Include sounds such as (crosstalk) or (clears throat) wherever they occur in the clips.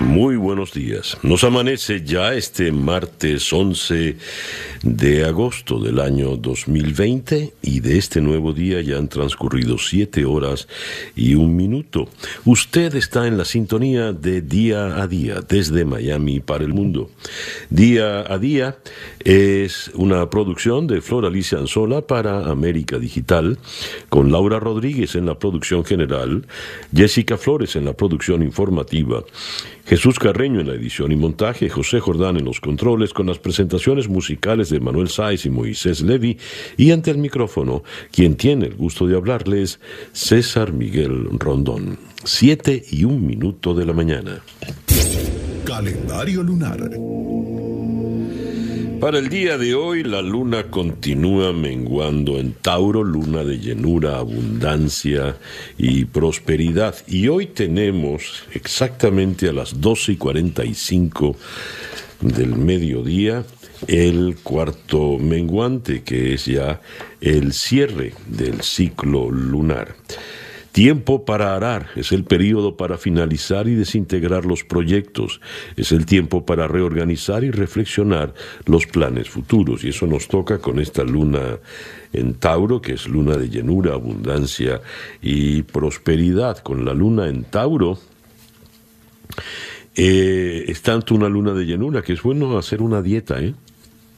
Muy buenos días. Nos amanece ya este martes 11 de agosto del año 2020 y de este nuevo día ya han transcurrido siete horas y un minuto. Usted está en la sintonía de Día a Día desde Miami para el mundo. Día a Día es una producción de Flor Alicia Anzola para América Digital con Laura Rodríguez en la producción general, Jessica Flores en la producción informativa Jesús Carreño en la edición y montaje, José Jordán en los controles con las presentaciones musicales de Manuel Sáez y Moisés Levy y ante el micrófono, quien tiene el gusto de hablarles, César Miguel Rondón. Siete y un minuto de la mañana. Calendario lunar. Para el día de hoy la luna continúa menguando en Tauro, luna de llenura, abundancia y prosperidad. Y hoy tenemos exactamente a las 12 y 45 del mediodía el cuarto menguante, que es ya el cierre del ciclo lunar. Tiempo para arar es el periodo para finalizar y desintegrar los proyectos, es el tiempo para reorganizar y reflexionar los planes futuros. Y eso nos toca con esta luna en Tauro, que es luna de llenura, abundancia y prosperidad. Con la luna en Tauro eh, es tanto una luna de llenura que es bueno hacer una dieta, ¿eh?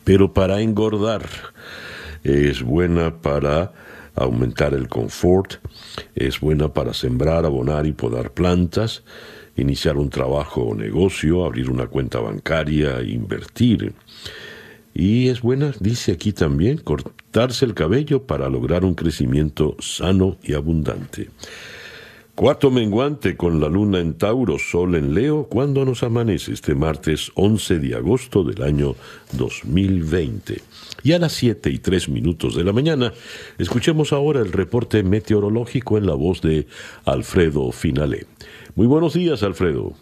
pero para engordar es buena para aumentar el confort, es buena para sembrar, abonar y podar plantas, iniciar un trabajo o negocio, abrir una cuenta bancaria, invertir. Y es buena, dice aquí también, cortarse el cabello para lograr un crecimiento sano y abundante. Cuarto menguante con la luna en Tauro, Sol en Leo, cuando nos amanece este martes 11 de agosto del año 2020. Y a las 7 y 3 minutos de la mañana, escuchemos ahora el reporte meteorológico en la voz de Alfredo Finale. Muy buenos días, Alfredo.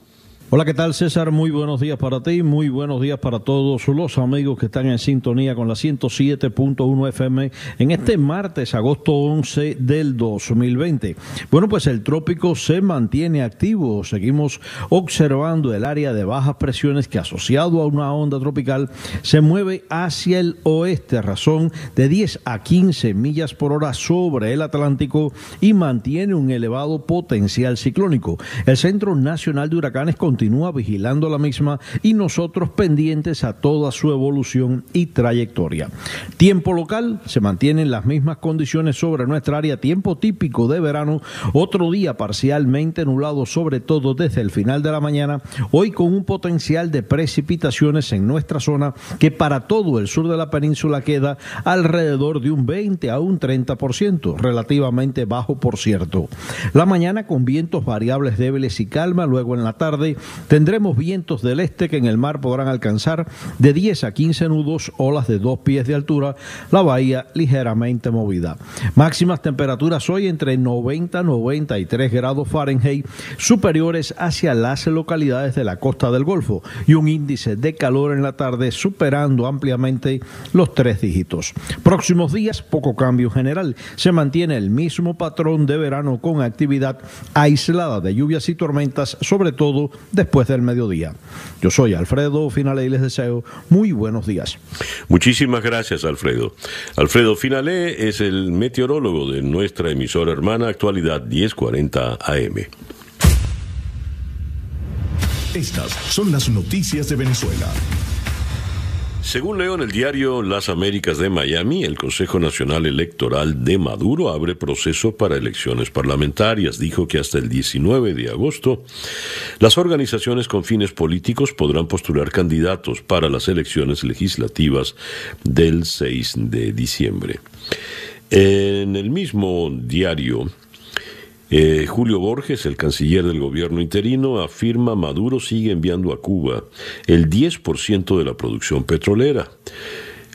Hola, ¿qué tal César? Muy buenos días para ti, muy buenos días para todos los amigos que están en sintonía con la 107.1 FM en este martes, agosto 11 del 2020. Bueno, pues el trópico se mantiene activo, seguimos observando el área de bajas presiones que asociado a una onda tropical se mueve hacia el oeste, razón de 10 a 15 millas por hora sobre el Atlántico y mantiene un elevado potencial ciclónico. El Centro Nacional de Huracanes continúa continúa vigilando la misma y nosotros pendientes a toda su evolución y trayectoria. Tiempo local, se mantienen las mismas condiciones sobre nuestra área, tiempo típico de verano, otro día parcialmente nublado, sobre todo desde el final de la mañana, hoy con un potencial de precipitaciones en nuestra zona que para todo el sur de la península queda alrededor de un 20 a un 30%, relativamente bajo por cierto. La mañana con vientos variables débiles y calma, luego en la tarde Tendremos vientos del este que en el mar podrán alcanzar de 10 a 15 nudos, olas de dos pies de altura, la bahía ligeramente movida. Máximas temperaturas hoy entre 90 y 93 grados Fahrenheit, superiores hacia las localidades de la costa del Golfo y un índice de calor en la tarde superando ampliamente los tres dígitos. Próximos días, poco cambio general. Se mantiene el mismo patrón de verano con actividad aislada de lluvias y tormentas, sobre todo después del mediodía. Yo soy Alfredo Finale y les deseo muy buenos días. Muchísimas gracias, Alfredo. Alfredo Finale es el meteorólogo de nuestra emisora hermana Actualidad 1040 AM. Estas son las noticias de Venezuela. Según leo en el diario Las Américas de Miami, el Consejo Nacional Electoral de Maduro abre proceso para elecciones parlamentarias. Dijo que hasta el 19 de agosto las organizaciones con fines políticos podrán postular candidatos para las elecciones legislativas del 6 de diciembre. En el mismo diario, eh, Julio Borges, el canciller del gobierno interino, afirma Maduro sigue enviando a Cuba el 10% de la producción petrolera.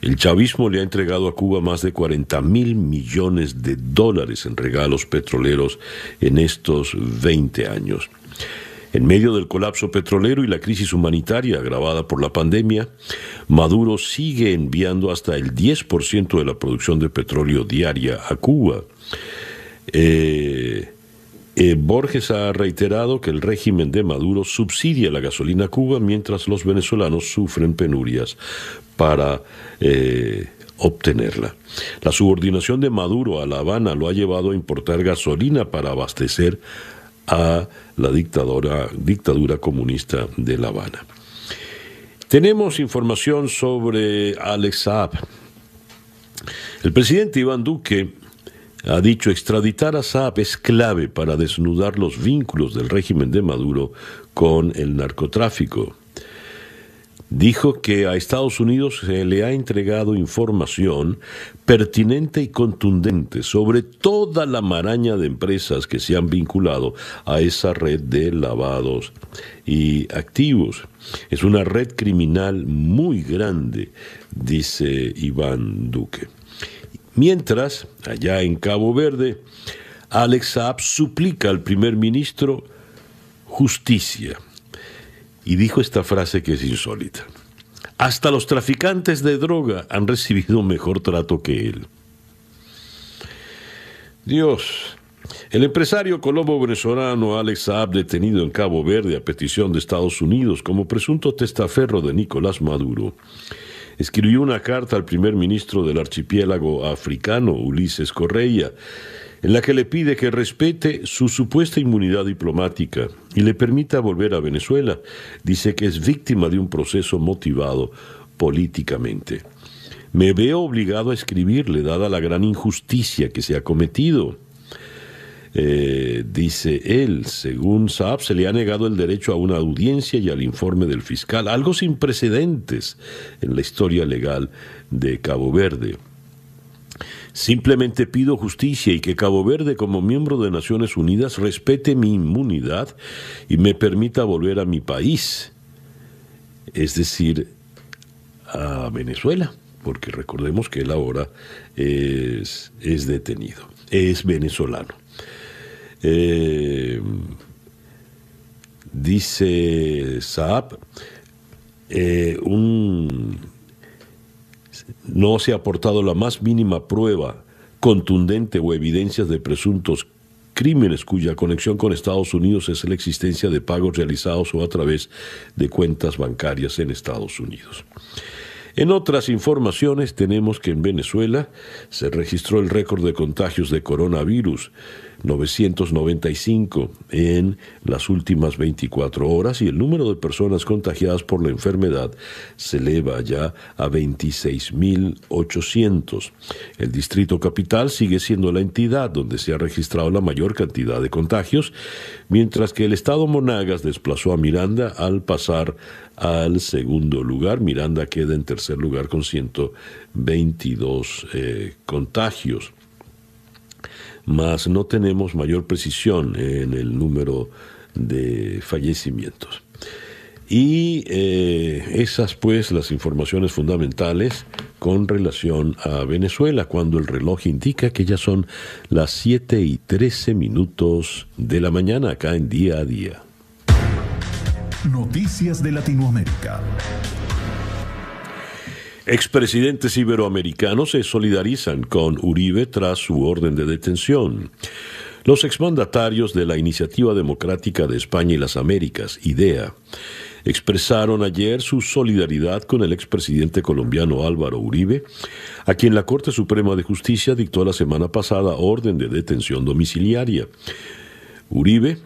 El chavismo le ha entregado a Cuba más de 40 mil millones de dólares en regalos petroleros en estos 20 años. En medio del colapso petrolero y la crisis humanitaria agravada por la pandemia, Maduro sigue enviando hasta el 10% de la producción de petróleo diaria a Cuba. Eh, eh, Borges ha reiterado que el régimen de Maduro subsidia la gasolina a Cuba mientras los venezolanos sufren penurias para eh, obtenerla. La subordinación de Maduro a La Habana lo ha llevado a importar gasolina para abastecer a la dictadura, comunista de La Habana. Tenemos información sobre Alex Saab. El presidente Iván Duque ha dicho extraditar a Saab es clave para desnudar los vínculos del régimen de Maduro con el narcotráfico. Dijo que a Estados Unidos se le ha entregado información pertinente y contundente sobre toda la maraña de empresas que se han vinculado a esa red de lavados y activos. Es una red criminal muy grande, dice Iván Duque. Mientras, allá en Cabo Verde, Alex Saab suplica al primer ministro justicia. Y dijo esta frase que es insólita. Hasta los traficantes de droga han recibido mejor trato que él. Dios, el empresario colombo venezolano Alex Saab, detenido en Cabo Verde a petición de Estados Unidos como presunto testaferro de Nicolás Maduro, escribió una carta al primer ministro del archipiélago africano, Ulises Correia, en la que le pide que respete su supuesta inmunidad diplomática y le permita volver a Venezuela. Dice que es víctima de un proceso motivado políticamente. Me veo obligado a escribirle, dada la gran injusticia que se ha cometido. Eh, dice él, según Saab, se le ha negado el derecho a una audiencia y al informe del fiscal, algo sin precedentes en la historia legal de Cabo Verde. Simplemente pido justicia y que Cabo Verde, como miembro de Naciones Unidas, respete mi inmunidad y me permita volver a mi país, es decir, a Venezuela, porque recordemos que él ahora es, es detenido, es venezolano. Eh, dice Saab, eh, no se ha aportado la más mínima prueba contundente o evidencias de presuntos crímenes cuya conexión con Estados Unidos es la existencia de pagos realizados o a través de cuentas bancarias en Estados Unidos. En otras informaciones tenemos que en Venezuela se registró el récord de contagios de coronavirus 995 en las últimas 24 horas y el número de personas contagiadas por la enfermedad se eleva ya a 26.800. El Distrito Capital sigue siendo la entidad donde se ha registrado la mayor cantidad de contagios, mientras que el Estado Monagas desplazó a Miranda al pasar al segundo lugar. Miranda queda en tercer lugar con 122 eh, contagios mas no tenemos mayor precisión en el número de fallecimientos. Y eh, esas pues las informaciones fundamentales con relación a Venezuela, cuando el reloj indica que ya son las 7 y 13 minutos de la mañana acá en día a día. Noticias de Latinoamérica. Expresidentes iberoamericanos se solidarizan con Uribe tras su orden de detención. Los exmandatarios de la Iniciativa Democrática de España y las Américas, IDEA, expresaron ayer su solidaridad con el expresidente colombiano Álvaro Uribe, a quien la Corte Suprema de Justicia dictó la semana pasada orden de detención domiciliaria. Uribe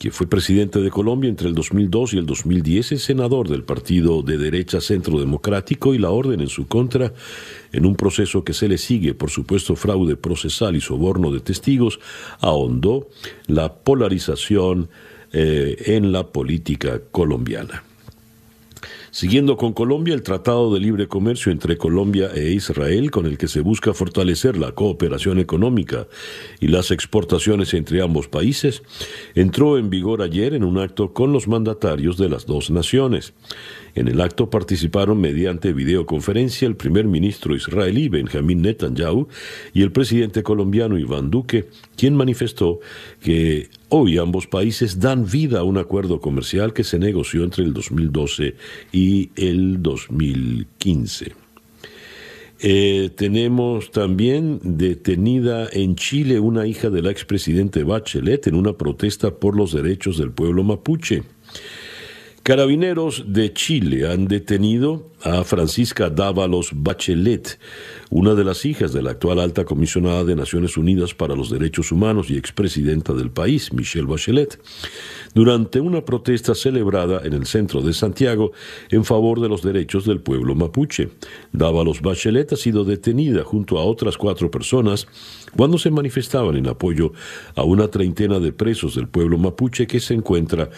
que fue presidente de Colombia entre el 2002 y el 2010, es senador del partido de derecha Centro Democrático y la orden en su contra, en un proceso que se le sigue por supuesto fraude procesal y soborno de testigos, ahondó la polarización eh, en la política colombiana. Siguiendo con Colombia, el Tratado de Libre Comercio entre Colombia e Israel, con el que se busca fortalecer la cooperación económica y las exportaciones entre ambos países, entró en vigor ayer en un acto con los mandatarios de las dos naciones. En el acto participaron mediante videoconferencia el primer ministro israelí Benjamín Netanyahu y el presidente colombiano Iván Duque, quien manifestó que hoy ambos países dan vida a un acuerdo comercial que se negoció entre el 2012 y el 2015. Eh, tenemos también detenida en Chile una hija de la expresidente Bachelet en una protesta por los derechos del pueblo mapuche. Carabineros de Chile han detenido a Francisca Dávalos Bachelet, una de las hijas de la actual alta comisionada de Naciones Unidas para los Derechos Humanos y expresidenta del país, Michelle Bachelet, durante una protesta celebrada en el centro de Santiago en favor de los derechos del pueblo mapuche. Dávalos Bachelet ha sido detenida junto a otras cuatro personas cuando se manifestaban en apoyo a una treintena de presos del pueblo mapuche que se encuentra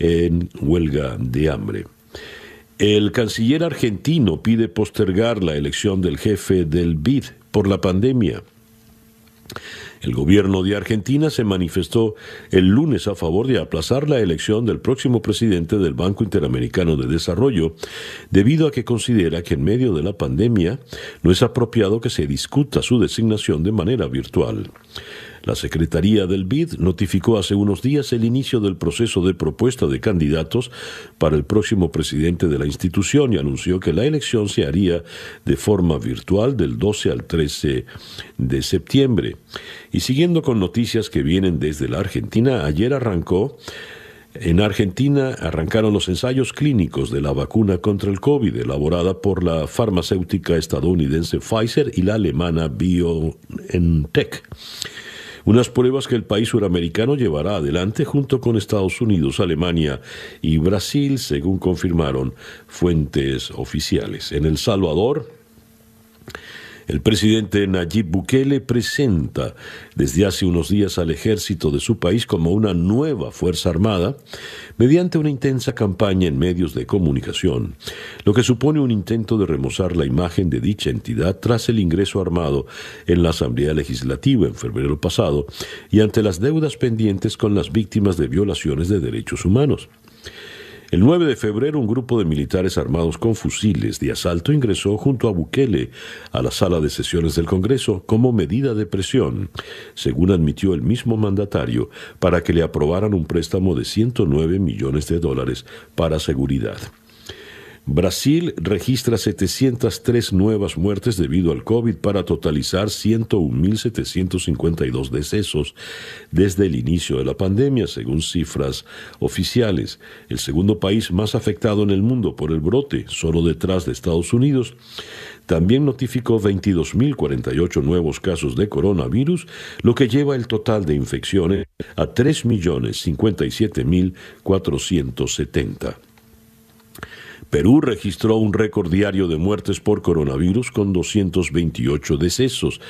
en huelga de hambre. El canciller argentino pide postergar la elección del jefe del BID por la pandemia. El gobierno de Argentina se manifestó el lunes a favor de aplazar la elección del próximo presidente del Banco Interamericano de Desarrollo, debido a que considera que en medio de la pandemia no es apropiado que se discuta su designación de manera virtual. La Secretaría del BID notificó hace unos días el inicio del proceso de propuesta de candidatos para el próximo presidente de la institución y anunció que la elección se haría de forma virtual del 12 al 13 de septiembre. Y siguiendo con noticias que vienen desde la Argentina, ayer arrancó en Argentina arrancaron los ensayos clínicos de la vacuna contra el COVID, elaborada por la farmacéutica estadounidense Pfizer y la alemana BioNTech unas pruebas que el país suramericano llevará adelante junto con Estados Unidos, Alemania y Brasil, según confirmaron fuentes oficiales. En El Salvador, el presidente Nayib Bukele presenta desde hace unos días al ejército de su país como una nueva Fuerza Armada mediante una intensa campaña en medios de comunicación, lo que supone un intento de remozar la imagen de dicha entidad tras el ingreso armado en la Asamblea Legislativa en febrero pasado y ante las deudas pendientes con las víctimas de violaciones de derechos humanos. El 9 de febrero, un grupo de militares armados con fusiles de asalto ingresó junto a Bukele a la sala de sesiones del Congreso como medida de presión, según admitió el mismo mandatario, para que le aprobaran un préstamo de 109 millones de dólares para seguridad. Brasil registra 703 nuevas muertes debido al COVID para totalizar 101.752 decesos desde el inicio de la pandemia, según cifras oficiales. El segundo país más afectado en el mundo por el brote, solo detrás de Estados Unidos, también notificó 22.048 nuevos casos de coronavirus, lo que lleva el total de infecciones a 3.057.470. Perú registró un récord diario de muertes por coronavirus con 228 decesos,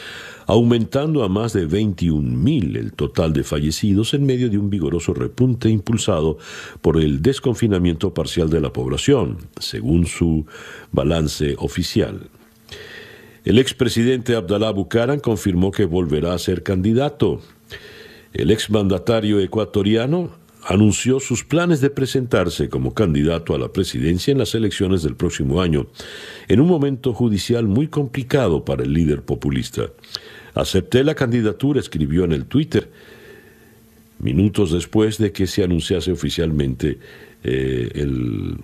aumentando a más de 21.000 el total de fallecidos en medio de un vigoroso repunte impulsado por el desconfinamiento parcial de la población, según su balance oficial. El expresidente Abdalá Bucaran confirmó que volverá a ser candidato. El exmandatario ecuatoriano anunció sus planes de presentarse como candidato a la presidencia en las elecciones del próximo año, en un momento judicial muy complicado para el líder populista. Acepté la candidatura, escribió en el Twitter, minutos después de que se anunciase oficialmente eh, el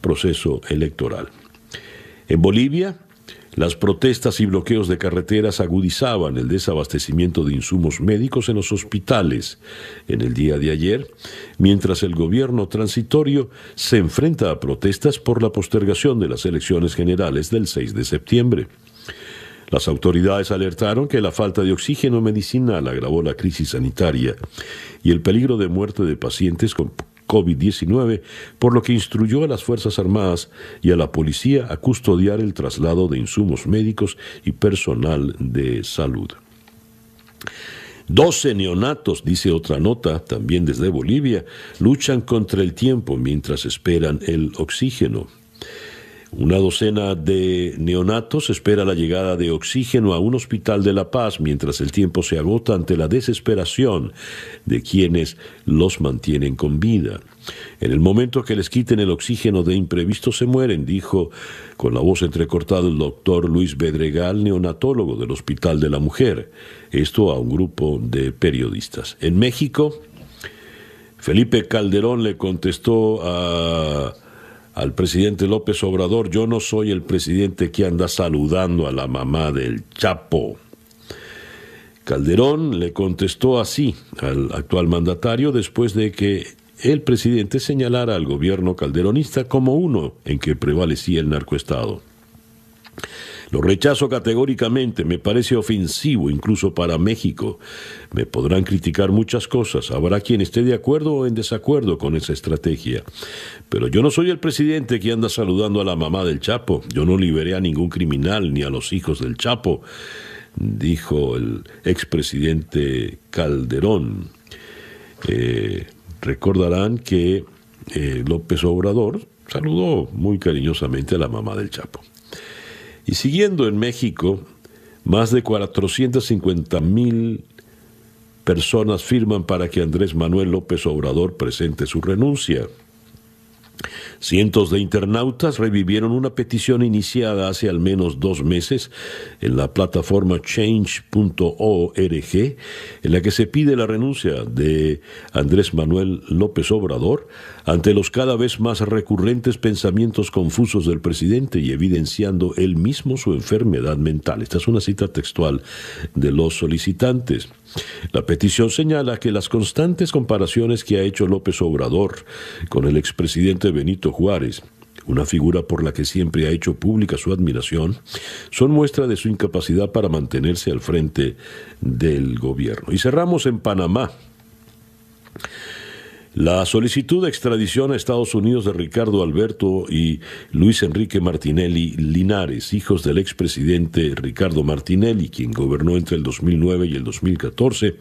proceso electoral. En Bolivia, las protestas y bloqueos de carreteras agudizaban el desabastecimiento de insumos médicos en los hospitales en el día de ayer, mientras el gobierno transitorio se enfrenta a protestas por la postergación de las elecciones generales del 6 de septiembre. Las autoridades alertaron que la falta de oxígeno medicinal agravó la crisis sanitaria y el peligro de muerte de pacientes con COVID-19, por lo que instruyó a las Fuerzas Armadas y a la policía a custodiar el traslado de insumos médicos y personal de salud. Doce neonatos, dice otra nota, también desde Bolivia, luchan contra el tiempo mientras esperan el oxígeno. Una docena de neonatos espera la llegada de oxígeno a un hospital de La Paz mientras el tiempo se agota ante la desesperación de quienes los mantienen con vida. En el momento que les quiten el oxígeno de imprevisto se mueren, dijo con la voz entrecortada el doctor Luis Bedregal, neonatólogo del Hospital de la Mujer. Esto a un grupo de periodistas. En México, Felipe Calderón le contestó a al presidente López Obrador, yo no soy el presidente que anda saludando a la mamá del Chapo. Calderón le contestó así al actual mandatario después de que el presidente señalara al gobierno calderonista como uno en que prevalecía el narcoestado. Lo rechazo categóricamente, me parece ofensivo incluso para México. Me podrán criticar muchas cosas, habrá quien esté de acuerdo o en desacuerdo con esa estrategia. Pero yo no soy el presidente que anda saludando a la mamá del Chapo, yo no liberé a ningún criminal ni a los hijos del Chapo, dijo el expresidente Calderón. Eh, recordarán que eh, López Obrador saludó muy cariñosamente a la mamá del Chapo. Y siguiendo en México, más de 450 mil personas firman para que Andrés Manuel López Obrador presente su renuncia. Cientos de internautas revivieron una petición iniciada hace al menos dos meses en la plataforma change.org, en la que se pide la renuncia de Andrés Manuel López Obrador ante los cada vez más recurrentes pensamientos confusos del presidente y evidenciando él mismo su enfermedad mental. Esta es una cita textual de los solicitantes. La petición señala que las constantes comparaciones que ha hecho López Obrador con el expresidente Benito Juárez, una figura por la que siempre ha hecho pública su admiración, son muestra de su incapacidad para mantenerse al frente del gobierno. Y cerramos en Panamá. La solicitud de extradición a Estados Unidos de Ricardo Alberto y Luis Enrique Martinelli Linares, hijos del expresidente Ricardo Martinelli, quien gobernó entre el 2009 y el 2014,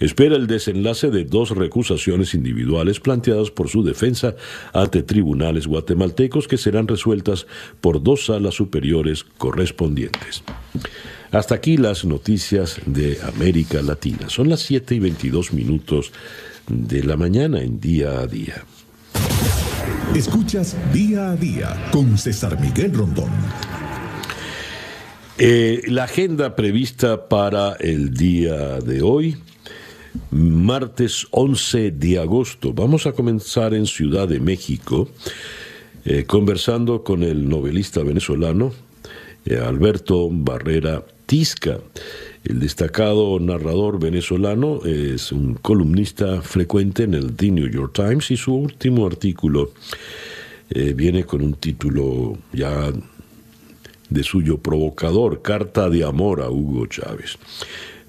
espera el desenlace de dos recusaciones individuales planteadas por su defensa ante tribunales guatemaltecos que serán resueltas por dos salas superiores correspondientes. Hasta aquí las noticias de América Latina. Son las 7 y 22 minutos de la mañana en día a día. Escuchas día a día con César Miguel Rondón. Eh, la agenda prevista para el día de hoy, martes 11 de agosto, vamos a comenzar en Ciudad de México, eh, conversando con el novelista venezolano eh, Alberto Barrera Tisca. El destacado narrador venezolano es un columnista frecuente en el The New York Times y su último artículo eh, viene con un título ya de suyo provocador, Carta de Amor a Hugo Chávez.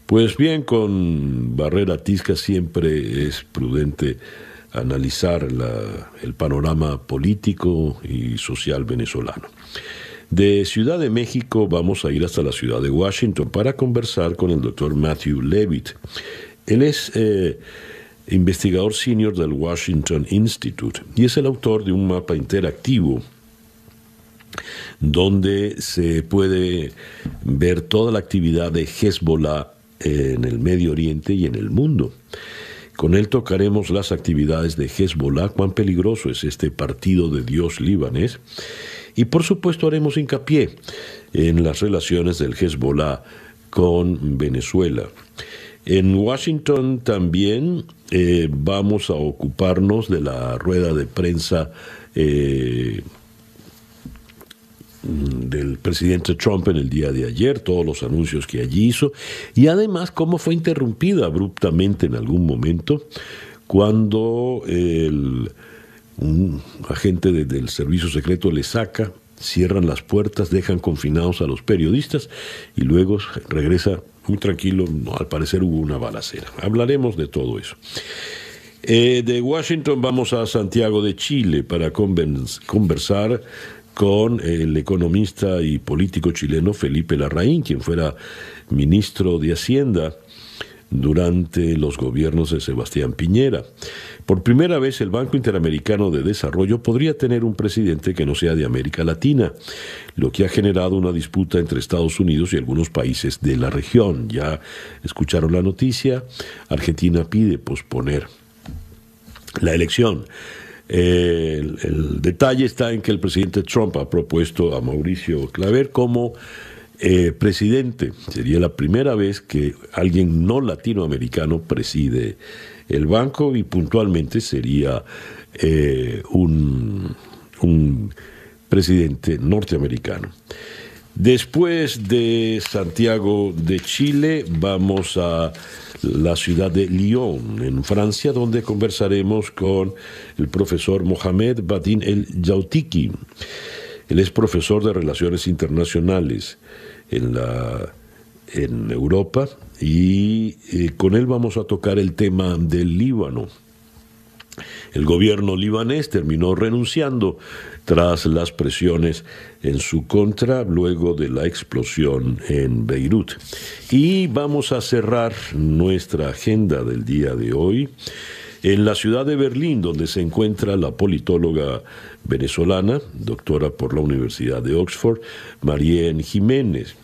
Pues bien, con Barrera Tisca siempre es prudente analizar el panorama político y social venezolano. De Ciudad de México vamos a ir hasta la ciudad de Washington para conversar con el doctor Matthew Levitt. Él es eh, investigador senior del Washington Institute y es el autor de un mapa interactivo donde se puede ver toda la actividad de Hezbollah en el Medio Oriente y en el mundo. Con él tocaremos las actividades de Hezbollah, cuán peligroso es este partido de Dios libanés y por supuesto haremos hincapié en las relaciones del Hezbollah con Venezuela. En Washington también eh, vamos a ocuparnos de la rueda de prensa eh, del presidente Trump en el día de ayer, todos los anuncios que allí hizo, y además cómo fue interrumpida abruptamente en algún momento cuando el un agente del servicio secreto le saca, cierran las puertas, dejan confinados a los periodistas y luego regresa muy tranquilo, al parecer hubo una balacera. Hablaremos de todo eso. Eh, de Washington vamos a Santiago de Chile para conversar con el economista y político chileno Felipe Larraín, quien fuera ministro de Hacienda durante los gobiernos de Sebastián Piñera. Por primera vez el Banco Interamericano de Desarrollo podría tener un presidente que no sea de América Latina, lo que ha generado una disputa entre Estados Unidos y algunos países de la región. Ya escucharon la noticia, Argentina pide posponer la elección. el, detalle está en que el presidente Trump ha propuesto a Mauricio Claver como eh, presidente. Sería la primera vez que alguien no latinoamericano preside el banco y puntualmente sería eh, un, un presidente norteamericano. Después de Santiago de Chile, vamos a la ciudad de Lyon, en Francia, donde conversaremos con el profesor Mohamed Badin El Yautiki. Él es profesor de Relaciones Internacionales en, la, en Europa y eh, con él vamos a tocar el tema del Líbano. El gobierno libanés terminó renunciando tras las presiones en su contra luego de la explosión en Beirut. Y vamos a cerrar nuestra agenda del día de hoy en la ciudad de Berlín, donde se encuentra la politóloga venezolana, doctora por la Universidad de Oxford, Marién Jiménez.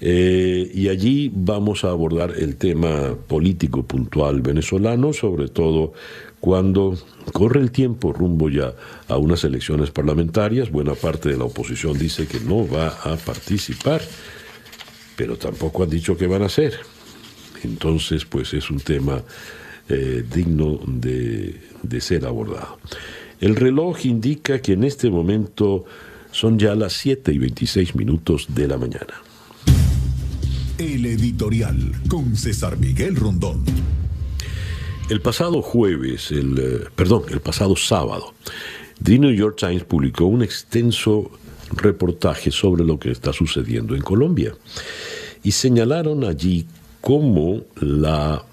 Eh, y allí vamos a abordar el tema político puntual venezolano, sobre todo cuando corre el tiempo rumbo ya a unas elecciones parlamentarias. Buena parte de la oposición dice que no va a participar, pero tampoco han dicho qué van a hacer. Entonces, pues es un tema eh, digno de, de ser abordado. El reloj indica que en este momento son ya las 7 y 26 minutos de la mañana. El editorial con César Miguel Rondón. El pasado jueves, el, eh, perdón, el pasado sábado, The New York Times publicó un extenso reportaje sobre lo que está sucediendo en Colombia y señalaron allí cómo la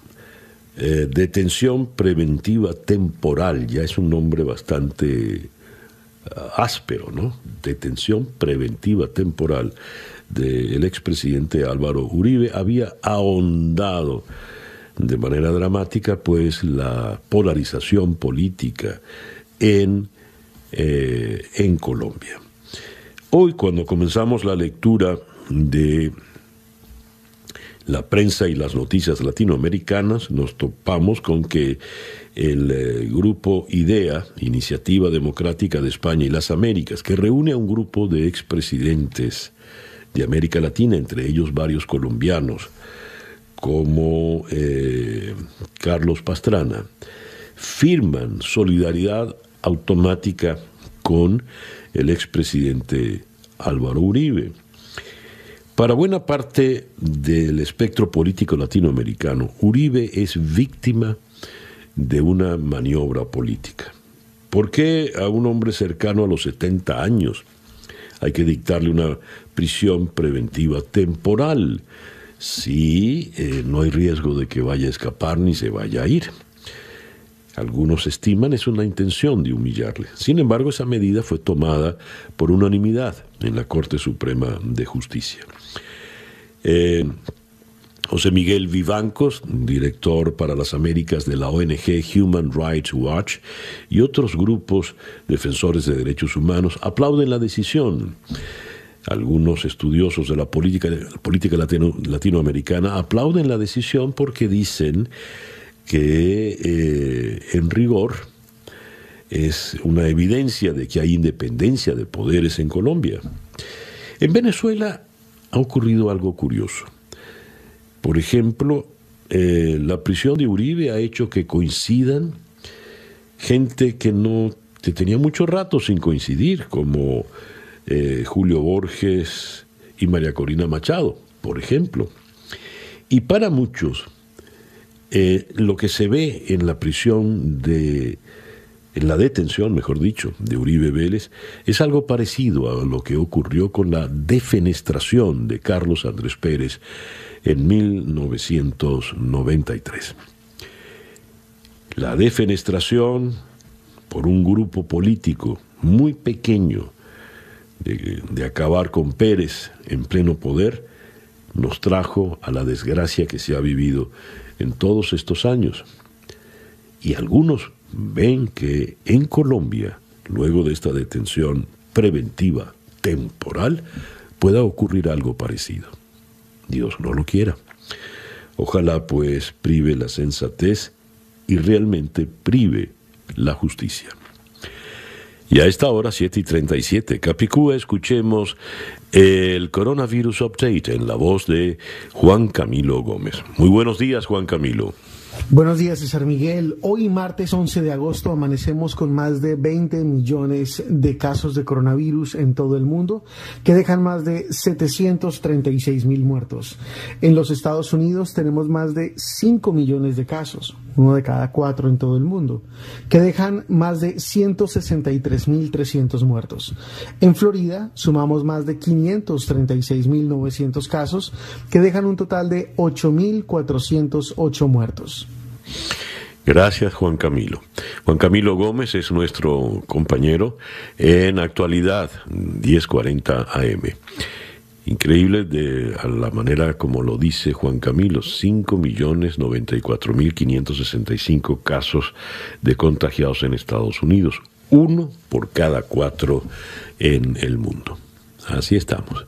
eh, detención preventiva temporal, ya es un nombre bastante ah, áspero, ¿no? Detención preventiva temporal del expresidente Álvaro Uribe había ahondado de manera dramática pues la polarización política en, eh, en Colombia. Hoy cuando comenzamos la lectura de la prensa y las noticias latinoamericanas nos topamos con que el eh, grupo IDEA, Iniciativa Democrática de España y las Américas, que reúne a un grupo de expresidentes de América Latina, entre ellos varios colombianos, como eh, Carlos Pastrana, firman solidaridad automática con el expresidente Álvaro Uribe. Para buena parte del espectro político latinoamericano, Uribe es víctima de una maniobra política. ¿Por qué a un hombre cercano a los 70 años hay que dictarle una prisión preventiva temporal si eh, no hay riesgo de que vaya a escapar ni se vaya a ir. Algunos estiman es una intención de humillarle. Sin embargo, esa medida fue tomada por unanimidad en la Corte Suprema de Justicia. Eh, José Miguel Vivancos, director para las Américas de la ONG Human Rights Watch, y otros grupos defensores de derechos humanos aplauden la decisión algunos estudiosos de la política, política latinoamericana aplauden la decisión porque dicen que eh, en rigor es una evidencia de que hay independencia de poderes en Colombia. En Venezuela ha ocurrido algo curioso. Por ejemplo, eh, la prisión de Uribe ha hecho que coincidan gente que no que tenía mucho rato sin coincidir, como eh, Julio Borges y María Corina Machado, por ejemplo. Y para muchos, eh, lo que se ve en la prisión de, en la detención, mejor dicho, de Uribe Vélez, es algo parecido a lo que ocurrió con la defenestración de Carlos Andrés Pérez en 1993. La defenestración por un grupo político muy pequeño de, acabar con Pérez en pleno poder, nos trajo a la desgracia que se ha vivido en todos estos años. Y algunos ven que en Colombia, luego de esta detención preventiva temporal, pueda ocurrir algo parecido. Dios no lo quiera. Ojalá pues prive la sensatez y realmente prive la justicia. Y a esta hora, 7 y 37, Capicúa, escuchemos el Coronavirus Update en la voz de Juan Camilo Gómez. Muy buenos días, Juan Camilo. Buenos días, César Miguel. Hoy, martes 11 de agosto, amanecemos con más de 20 millones de casos de coronavirus en todo el mundo, que dejan más de 736 mil muertos. En los Estados Unidos tenemos más de 5 millones de casos, uno de cada cuatro en todo el mundo, que dejan más de 163 mil 300 muertos. En Florida sumamos más de 536 mil 900 casos, que dejan un total de 8 mil 408 muertos. Gracias, Juan Camilo. Juan Camilo Gómez es nuestro compañero en actualidad 1040 AM. Increíble de a la manera como lo dice Juan Camilo, 5.094.565 casos de contagiados en Estados Unidos, uno por cada cuatro en el mundo. Así estamos.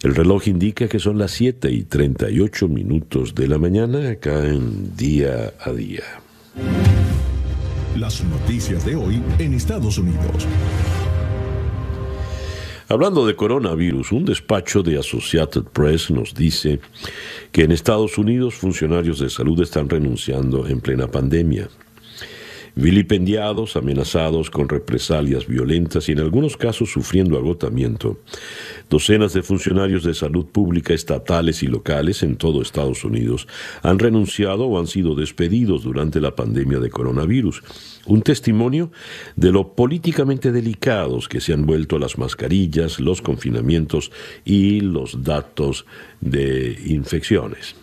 El reloj indica que son las 7 y 38 minutos de la mañana acá en día a día. Las noticias de hoy en Estados Unidos. Hablando de coronavirus, un despacho de Associated Press nos dice que en Estados Unidos funcionarios de salud están renunciando en plena pandemia vilipendiados, amenazados con represalias violentas y en algunos casos sufriendo agotamiento. Docenas de funcionarios de salud pública estatales y locales en todo Estados Unidos han renunciado o han sido despedidos durante la pandemia de coronavirus. Un testimonio de lo políticamente delicados que se han vuelto las mascarillas, los confinamientos y los datos de infecciones.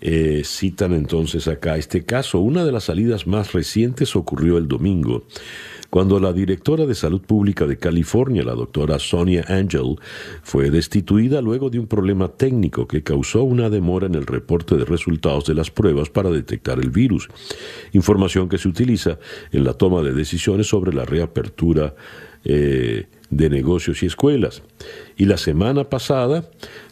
Eh, citan entonces acá este caso. Una de las salidas más recientes ocurrió el domingo, cuando la directora de Salud Pública de California, la doctora Sonia Angel, fue destituida luego de un problema técnico que causó una demora en el reporte de resultados de las pruebas para detectar el virus, información que se utiliza en la toma de decisiones sobre la reapertura eh, de negocios y escuelas. Y la semana pasada,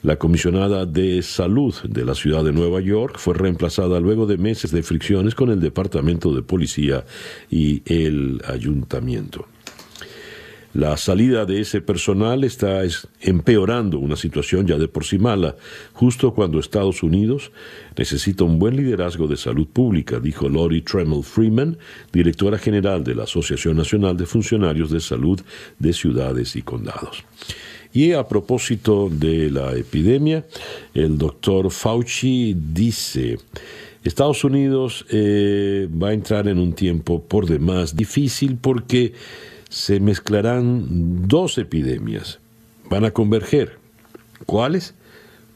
la comisionada de salud de la ciudad de Nueva York fue reemplazada luego de meses de fricciones con el Departamento de Policía y el Ayuntamiento. La salida de ese personal está empeorando una situación ya de por sí mala, justo cuando Estados Unidos necesita un buen liderazgo de salud pública, dijo Lori Tremel Freeman, directora general de la Asociación Nacional de Funcionarios de Salud de Ciudades y Condados. Y a propósito de la epidemia, el doctor Fauci dice, Estados Unidos eh, va a entrar en un tiempo por demás difícil porque se mezclarán dos epidemias, van a converger. ¿Cuáles?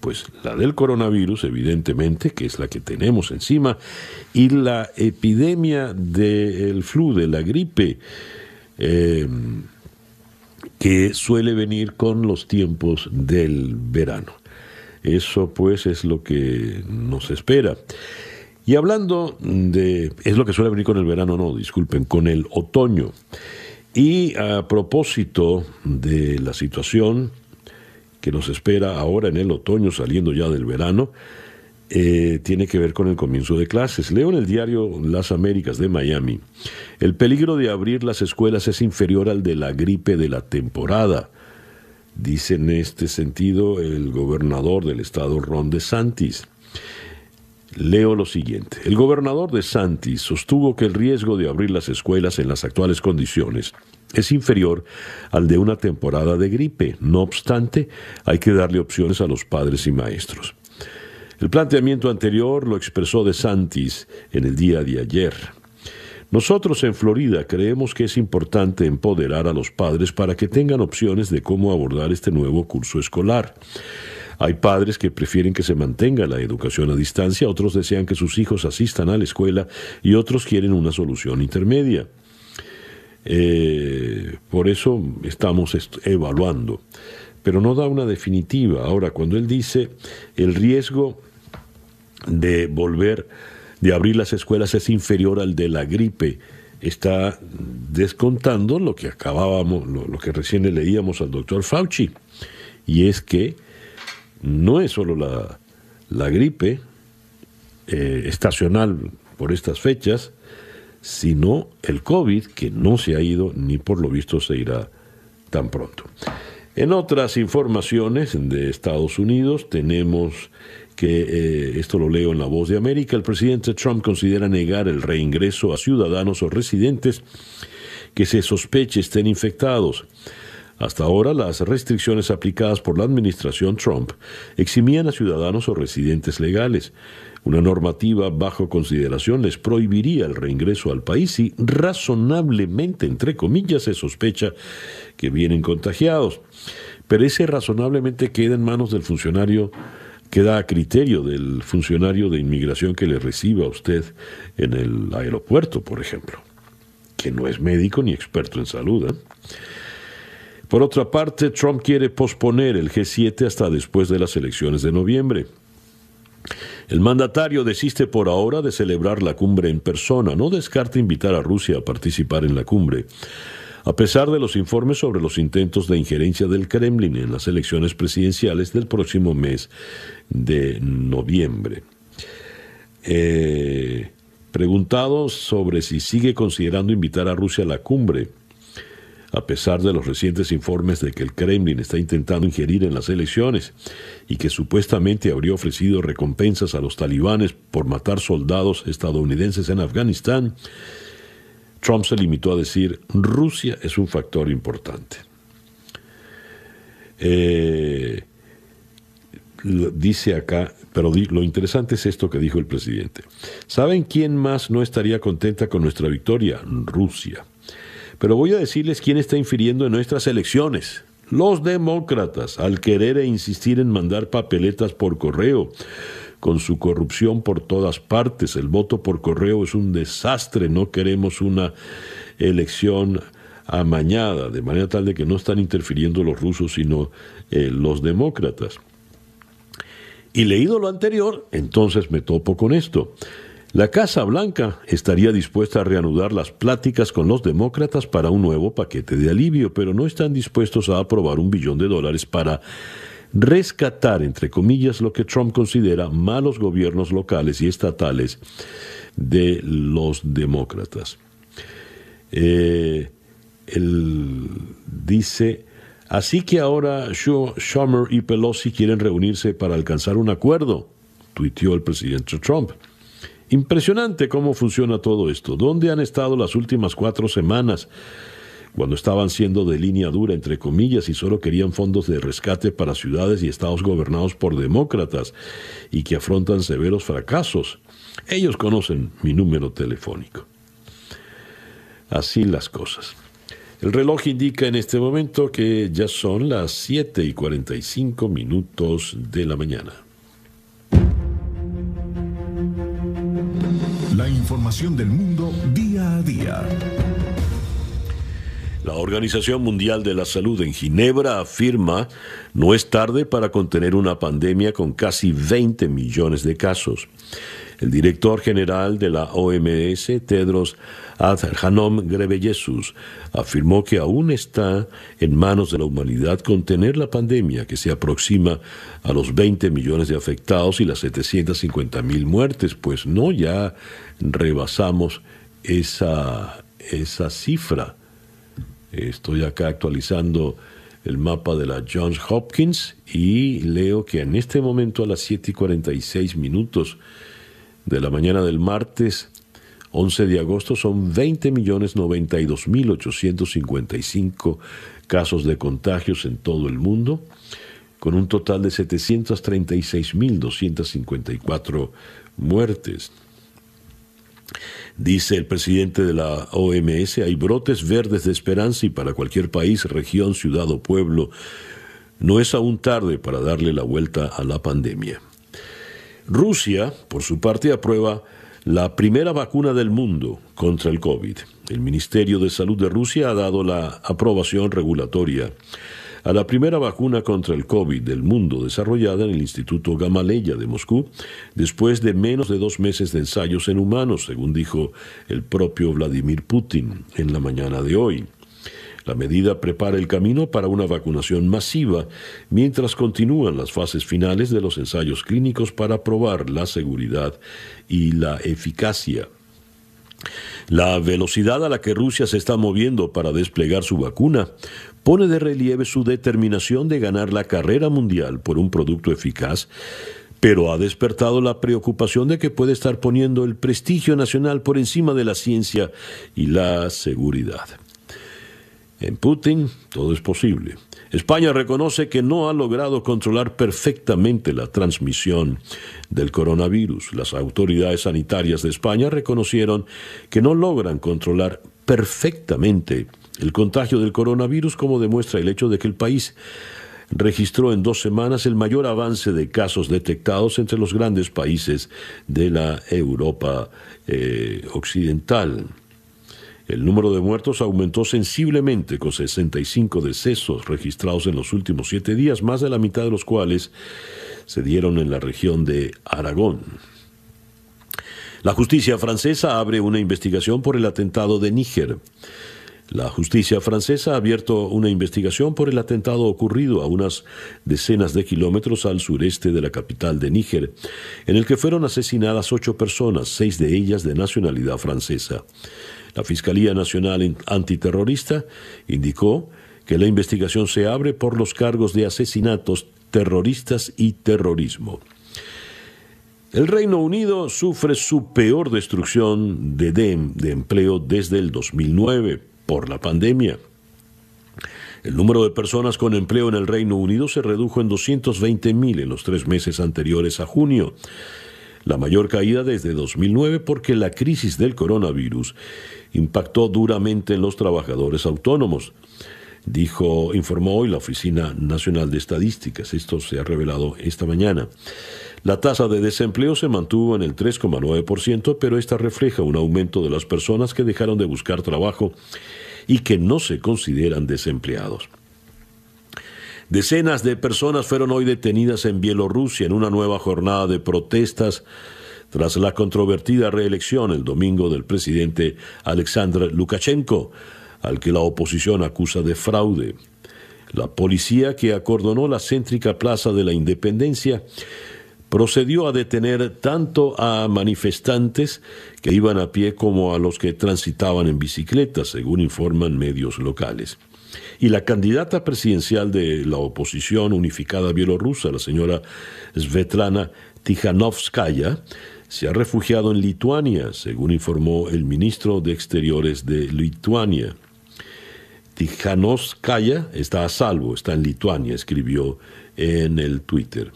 Pues la del coronavirus, evidentemente, que es la que tenemos encima, y la epidemia del flu, de la gripe, em, que suele venir con los tiempos del verano. Eso pues es lo que nos espera. Y hablando de, es lo que suele venir con el verano, no, disculpen, con el otoño. Y a propósito de la situación que nos espera ahora en el otoño, saliendo ya del verano, eh, tiene que ver con el comienzo de clases. Leo en el diario Las Américas de Miami, el peligro de abrir las escuelas es inferior al de la gripe de la temporada. Dice en este sentido el gobernador del estado Ron DeSantis. Leo lo siguiente. El gobernador de Santis sostuvo que el riesgo de abrir las escuelas en las actuales condiciones es inferior al de una temporada de gripe. No obstante, hay que darle opciones a los padres y maestros. El planteamiento anterior lo expresó de Santis en el día de ayer. Nosotros en Florida creemos que es importante empoderar a los padres para que tengan opciones de cómo abordar este nuevo curso escolar. Hay padres que prefieren que se mantenga la educación a distancia, otros desean que sus hijos asistan a la escuela y otros quieren una solución intermedia. Eh, por eso estamos evaluando. pero no da una definitiva. Ahora, cuando él dice el riesgo de volver, de abrir las escuelas es inferior al de la gripe, está descontando lo que acabábamos, lo, que recién le leíamos al doctor Fauci, y es que no es solo la, la gripe eh, estacional por estas fechas, sino el COVID, que no se ha ido ni por lo visto se irá tan pronto. En otras informaciones de Estados Unidos tenemos que, eh, esto lo leo en La Voz de América, el presidente Trump considera negar el reingreso a ciudadanos o residentes que se sospeche estén infectados. Hasta ahora, las restricciones aplicadas por la administración Trump eximían a ciudadanos o residentes legales. Una normativa bajo consideración les prohibiría el reingreso al país si razonablemente, entre comillas, se sospecha que vienen contagiados. Pero ese razonablemente queda en manos del funcionario, queda a criterio del funcionario de inmigración que le reciba a usted en el aeropuerto, por ejemplo, que no es médico ni experto en salud. ¿eh? Por otra parte, Trump quiere posponer el G7 hasta después de las elecciones de noviembre. El mandatario desiste por ahora de celebrar la cumbre en persona, no descarta invitar a Rusia a participar en la cumbre, a pesar de los informes sobre los intentos de injerencia del Kremlin en las elecciones presidenciales del próximo mes de noviembre. Eh, preguntado sobre si sigue considerando invitar a Rusia a la cumbre, a pesar de los recientes informes de que el Kremlin está intentando ingerir en las elecciones y que supuestamente habría ofrecido recompensas a los talibanes por matar soldados estadounidenses en Afganistán, Trump se limitó a decir Rusia es un factor importante. Eh, dice acá, pero lo interesante es esto que dijo el presidente. ¿Saben quién más no estaría contenta con nuestra victoria? Rusia. Pero voy a decirles quién está infiriendo en nuestras elecciones. Los demócratas, al querer e insistir en mandar papeletas por correo, con su corrupción por todas partes. El voto por correo es un desastre, no queremos una elección amañada, de manera tal de que no están interfiriendo los rusos, sino eh, los demócratas. Y leído lo anterior, entonces me topo con esto. La Casa Blanca estaría dispuesta a reanudar las pláticas con los demócratas para un nuevo paquete de alivio, pero no están dispuestos a aprobar un billón de dólares para rescatar, entre comillas, lo que Trump considera malos gobiernos locales y estatales de los demócratas. Eh, él dice, así que ahora Schumer y Pelosi quieren reunirse para alcanzar un acuerdo, tuiteó el presidente Trump. Impresionante cómo funciona todo esto. ¿Dónde han estado las últimas cuatro semanas? Cuando estaban siendo de línea dura, entre comillas, y solo querían fondos de rescate para ciudades y estados gobernados por demócratas y que afrontan severos fracasos. Ellos conocen mi número telefónico. Así las cosas. El reloj indica en este momento que ya son las 7 y 45 minutos de la mañana. La información del mundo día a día. La Organización Mundial de la Salud en Ginebra afirma no es tarde para contener una pandemia con casi 20 millones de casos. El director general de la OMS, Tedros Adhanom Ghebreyesus, afirmó que aún está en manos de la humanidad contener la pandemia que se aproxima a los 20 millones de afectados y las 750 mil muertes, pues no ya rebasamos esa, esa cifra. Estoy acá actualizando el mapa de la Johns Hopkins y leo que en este momento a las 7 y 46 minutos de la mañana del martes 11 de agosto son 20.092.855 casos de contagios en todo el mundo, con un total de 736.254 muertes. Dice el presidente de la OMS, hay brotes verdes de esperanza y para cualquier país, región, ciudad o pueblo, no es aún tarde para darle la vuelta a la pandemia. Rusia, por su parte, aprueba la primera vacuna del mundo contra el COVID. El Ministerio de Salud de Rusia ha dado la aprobación regulatoria a la primera vacuna contra el COVID del mundo desarrollada en el Instituto Gamaleya de Moscú, después de menos de dos meses de ensayos en humanos, según dijo el propio Vladimir Putin en la mañana de hoy. La medida prepara el camino para una vacunación masiva mientras continúan las fases finales de los ensayos clínicos para probar la seguridad y la eficacia. La velocidad a la que Rusia se está moviendo para desplegar su vacuna pone de relieve su determinación de ganar la carrera mundial por un producto eficaz, pero ha despertado la preocupación de que puede estar poniendo el prestigio nacional por encima de la ciencia y la seguridad. En Putin todo es posible. España reconoce que no ha logrado controlar perfectamente la transmisión del coronavirus. Las autoridades sanitarias de España reconocieron que no logran controlar perfectamente el contagio del coronavirus, como demuestra el hecho de que el país registró en dos semanas el mayor avance de casos detectados entre los grandes países de la Europa eh, occidental. El número de muertos aumentó sensiblemente con 65 decesos registrados en los últimos siete días, más de la mitad de los cuales se dieron en la región de Aragón. La justicia francesa abre una investigación por el atentado de Níger. La justicia francesa ha abierto una investigación por el atentado ocurrido a unas decenas de kilómetros al sureste de la capital de Níger, en el que fueron asesinadas ocho personas, seis de ellas de nacionalidad francesa. La Fiscalía Nacional Antiterrorista indicó que la investigación se abre por los cargos de asesinatos terroristas y terrorismo. El Reino Unido sufre su peor destrucción de, de, empleo desde el 2009 por la pandemia. El número de personas con empleo en el Reino Unido se redujo en 220.000 en los tres meses anteriores a junio, la mayor caída desde 2009 porque la crisis del coronavirus impactó duramente en los trabajadores autónomos. Dijo, informó hoy la Oficina Nacional de Estadísticas. Esto se ha revelado esta mañana. La tasa de desempleo se mantuvo en el 3,9%, pero esta refleja un aumento de las personas que dejaron de buscar trabajo y que no se consideran desempleados. Decenas de personas fueron hoy detenidas en Bielorrusia en una nueva jornada de protestas tras la controvertida reelección el domingo del presidente Alexander Lukashenko, al que la oposición acusa de fraude. La policía que acordonó la céntrica Plaza de la Independencia procedió a detener tanto a manifestantes que iban a pie como a los que transitaban en bicicleta, según informan medios locales. Y la candidata presidencial de la oposición unificada bielorrusa, la señora Svetlana Tijanovskaya, se ha refugiado en Lituania, según informó el ministro de Exteriores de Lituania. Tijanovskaya está a salvo, está en Lituania, escribió en el Twitter.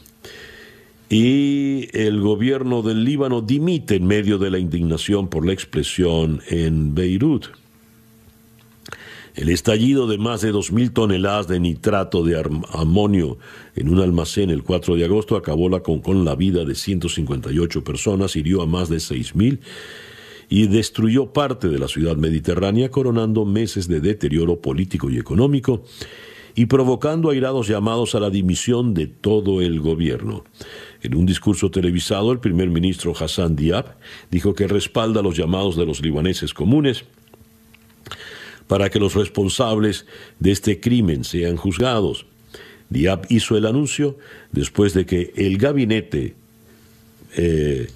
Y el gobierno del Líbano dimite en medio de la indignación por la expresión en Beirut. El estallido de más de 2.000 toneladas de nitrato de amonio en un almacén el 4 de agosto acabó con, con la vida de 158 personas, hirió a más de 6.000 y destruyó parte de la ciudad mediterránea, coronando meses de deterioro político y económico y provocando airados llamados a la dimisión de todo el gobierno. En un discurso televisado, el primer ministro Hassan Diab dijo que respalda los llamados de los libaneses comunes para que los responsables de este crimen sean juzgados. Diab hizo el anuncio después de que el gabinete eh,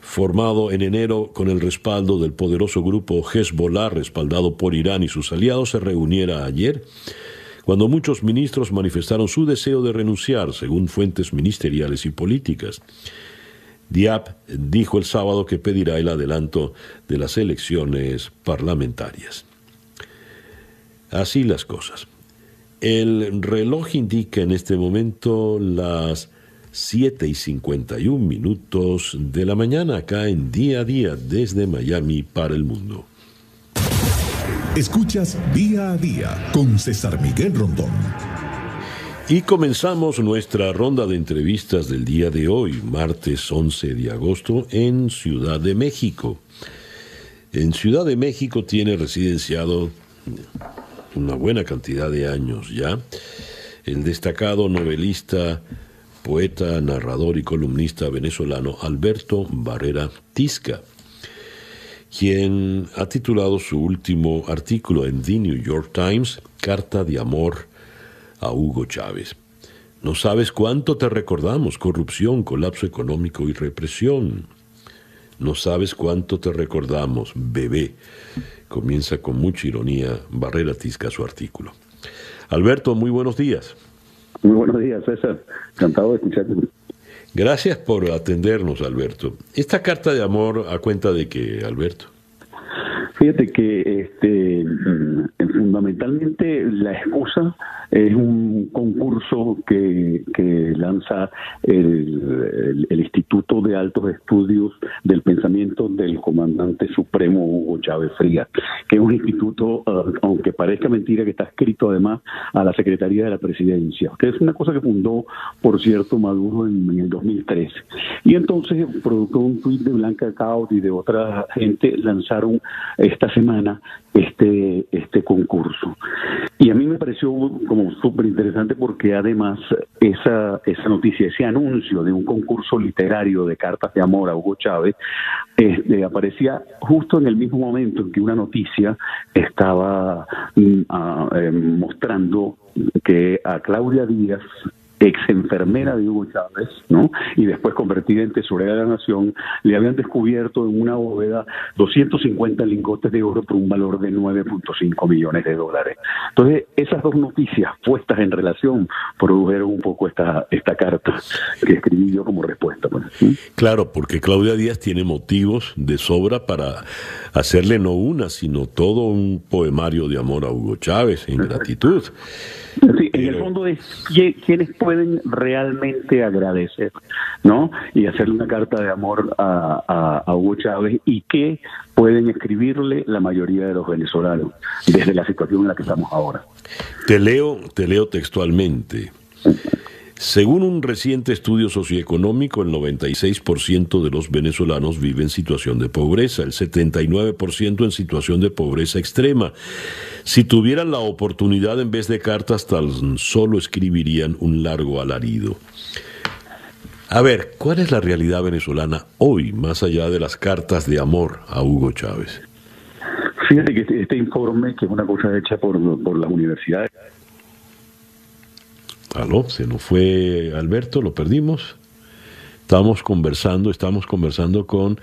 formado en enero con el respaldo del poderoso grupo Hezbollah, respaldado por Irán y sus aliados, se reuniera ayer, cuando muchos ministros manifestaron su deseo de renunciar, según fuentes ministeriales y políticas. Diab dijo el sábado que pedirá el adelanto de las elecciones parlamentarias. Así las cosas. El reloj indica en este momento las 7 y 51 minutos de la mañana acá en día a día desde Miami para el mundo. Escuchas día a día con César Miguel Rondón. Y comenzamos nuestra ronda de entrevistas del día de hoy, martes 11 de agosto, en Ciudad de México. En Ciudad de México tiene residenciado una buena cantidad de años ya, el destacado novelista, poeta, narrador y columnista venezolano Alberto Barrera Tisca, quien ha titulado su último artículo en The New York Times, Carta de Amor a Hugo Chávez. No sabes cuánto te recordamos, corrupción, colapso económico y represión. No sabes cuánto te recordamos, bebé. Comienza con mucha ironía Barrera Tisca su artículo. Alberto, muy buenos días. Muy buenos días, César. Encantado de escucharte. Gracias por atendernos, Alberto. Esta carta de amor a cuenta de que, Alberto. Fíjate que este, mm, fundamentalmente la excusa es un concurso que, que lanza el, Instituto de Altos Estudios del Pensamiento del Comandante Supremo Hugo Chávez Frías, que es un instituto, uh, aunque parezca mentira, que está escrito además a la Secretaría de la Presidencia, que es una cosa que fundó, por cierto, Maduro en, en el 2013. Y entonces, producto de un tuit de Blanca Caut y de otra gente, lanzaron esta semana este, este concurso. Y a mí me pareció como súper interesante porque además esa, esa noticia, ese anuncio de un concurso literario de cartas de amor a Hugo Chávez, este, aparecía justo en el mismo momento en que una noticia estaba mm, eh, mostrando que a Claudia Díaz ex enfermera de Hugo Chávez, ¿no? Y después convertida en tesorera de la nación, le habían descubierto en una bóveda 250 lingotes de oro por un valor de 9.5 millones de dólares. Entonces, esas dos noticias puestas en relación produjeron un poco esta, esta carta que escribí yo como respuesta. Pues, claro, porque Claudia Díaz tiene motivos de sobra para hacerle no una, sino todo un poemario de amor a Hugo Chávez en gratitud. Sí, en el fondo es quienes pueden realmente agradecer, ¿no? Y hacerle una carta de amor a, a, Hugo Chávez y que pueden escribirle la mayoría de los venezolanos desde la situación en la que estamos ahora. Te leo, te leo textualmente. Según un reciente estudio socioeconómico, el 96% de los venezolanos vive en situación de pobreza, el 79% en situación de pobreza extrema. Si tuvieran la oportunidad en vez de cartas, tan solo escribirían un largo alarido. A ver, ¿cuál es la realidad venezolana hoy, más allá de las cartas de amor a Hugo Chávez? Fíjate que este, este informe, que es una cosa hecha por, por las universidades, Aló, se nos fue Alberto, lo perdimos. Estamos conversando, estamos conversando con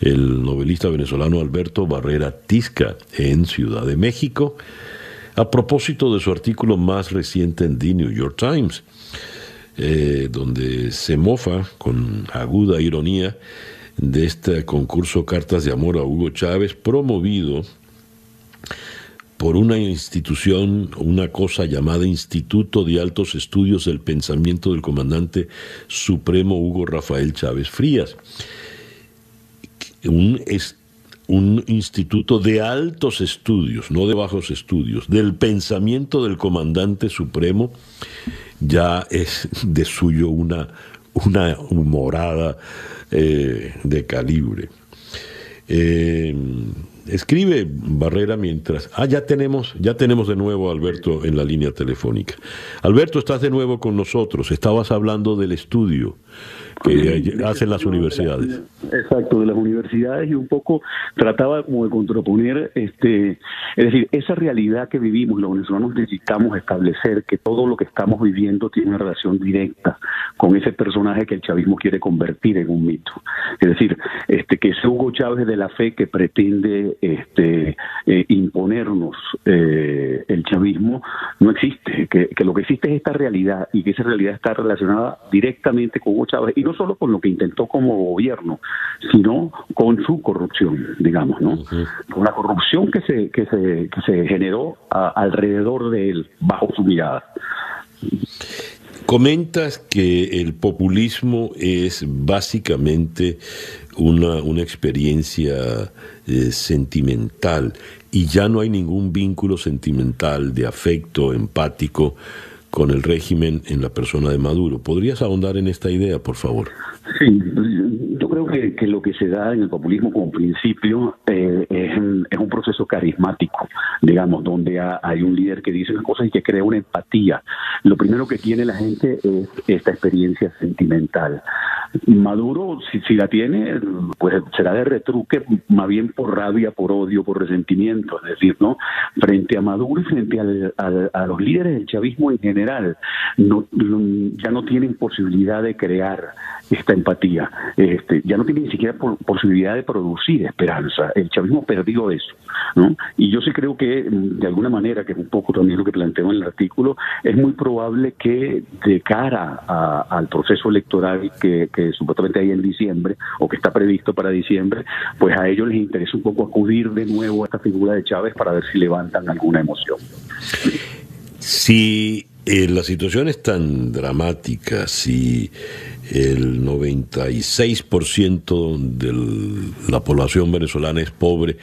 el novelista venezolano Alberto Barrera Tisca en Ciudad de México a propósito de su artículo más reciente en The New York Times, eh, donde se mofa con aguda ironía de este concurso Cartas de Amor a Hugo Chávez promovido por una institución, una cosa llamada Instituto de Altos Estudios del Pensamiento del Comandante Supremo Hugo Rafael Chávez Frías. Un, instituto de altos estudios, no de bajos estudios, del pensamiento del Comandante Supremo, ya es de suyo una, una humorada eh, de calibre. Eh, escribe Barrera mientras. Ah, ya tenemos, ya tenemos de nuevo a Alberto en la línea telefónica. Alberto, estás de nuevo con nosotros. Estabas hablando del estudio que hacen las universidades. Exacto, de las universidades y un poco trataba como de contraponer, este, es decir, esa realidad que vivimos, los venezolanos necesitamos establecer que todo lo que estamos viviendo tiene una relación directa con ese personaje que el chavismo quiere convertir en un mito. Es decir, este, que ese Hugo Chávez de la fe que pretende este, eh, imponernos eh, el chavismo no existe, que, que lo que existe es esta realidad y que esa realidad está relacionada directamente con Hugo Chávez y no solo con lo que intentó como gobierno, sino con su corrupción, digamos, ¿no? Con la corrupción que se, que se, que se generó alrededor de él, bajo su mirada. Comentas que el populismo es básicamente una, una experiencia eh, sentimental y ya no hay ningún vínculo sentimental de afecto empático con el régimen en la persona de Maduro. ¿Podrías ahondar en esta idea, por favor? Sí, yo creo que, lo que se da en el populismo como principio eh, es, un proceso carismático, digamos, donde hay un líder que dice una cosa y que crea una empatía. Lo primero que tiene la gente es esta experiencia sentimental. Maduro, si, si la tiene, pues será de retruque, más bien por rabia, por odio, por resentimiento, es decir, ¿no? Frente a Maduro y frente a los líderes del chavismo en general, no, ya no tienen posibilidad de crear esta empatía, este, ya no tienen ni siquiera posibilidad de producir esperanza. El chavismo perdió eso, ¿no? Y yo sí creo que, de alguna manera, que es un poco también lo que planteo en el artículo, es muy probable que de cara a, al proceso electoral que supuestamente hay en diciembre, o que está previsto para diciembre, pues a ellos les interesa un poco acudir de nuevo a esta figura de Chávez para ver si levantan alguna emoción. Si eh, la situación es tan dramática, si el 96% de la población venezolana es pobre,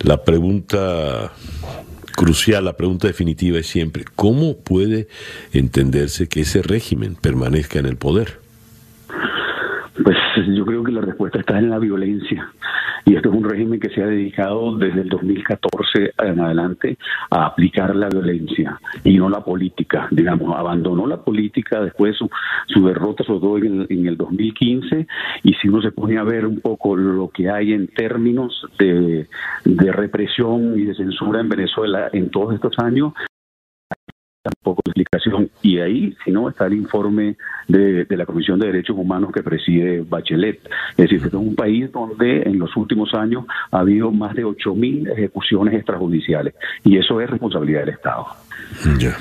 la pregunta crucial, la pregunta definitiva es siempre, ¿cómo puede entenderse que ese régimen permanezca en el poder? Yo creo que la respuesta está en la violencia. Y esto es un régimen que se ha dedicado desde el 2014 en adelante a aplicar la violencia y no la política. Digamos, abandonó la política después de su, derrota, sobre todo en el, en el 2015. Y si uno se pone a ver un poco lo que hay en términos de, de represión y de censura en Venezuela en todos estos años, tampoco explicación. Y ahí, si no, está el informe de, la Comisión de Derechos Humanos que preside Bachelet. Es decir, que es un país donde en los últimos años ha habido más de 8.000 ejecuciones extrajudiciales. Y eso es responsabilidad del Estado. Ya.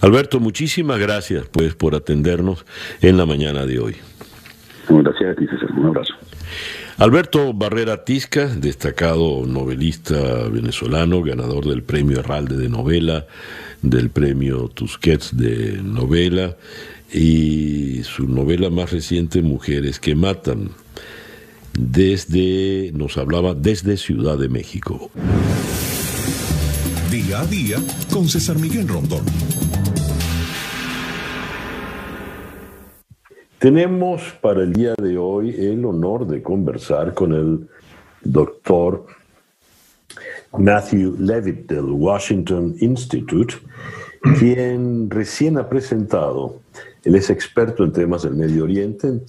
Alberto, muchísimas gracias pues por atendernos en la mañana de hoy. Gracias a ti, César. Un abrazo. Alberto Barrera Tisca, destacado novelista venezolano, ganador del premio Herralde de novela, del premio Tusquets de novela y su novela más reciente, Mujeres que Matan. Desde, nos hablaba desde Ciudad de México. Día a día con César Miguel Rondón. Tenemos para el día de hoy el honor de conversar con el doctor Matthew Levitt del Washington Institute, quien recién ha presentado, él es experto en temas del Medio Oriente,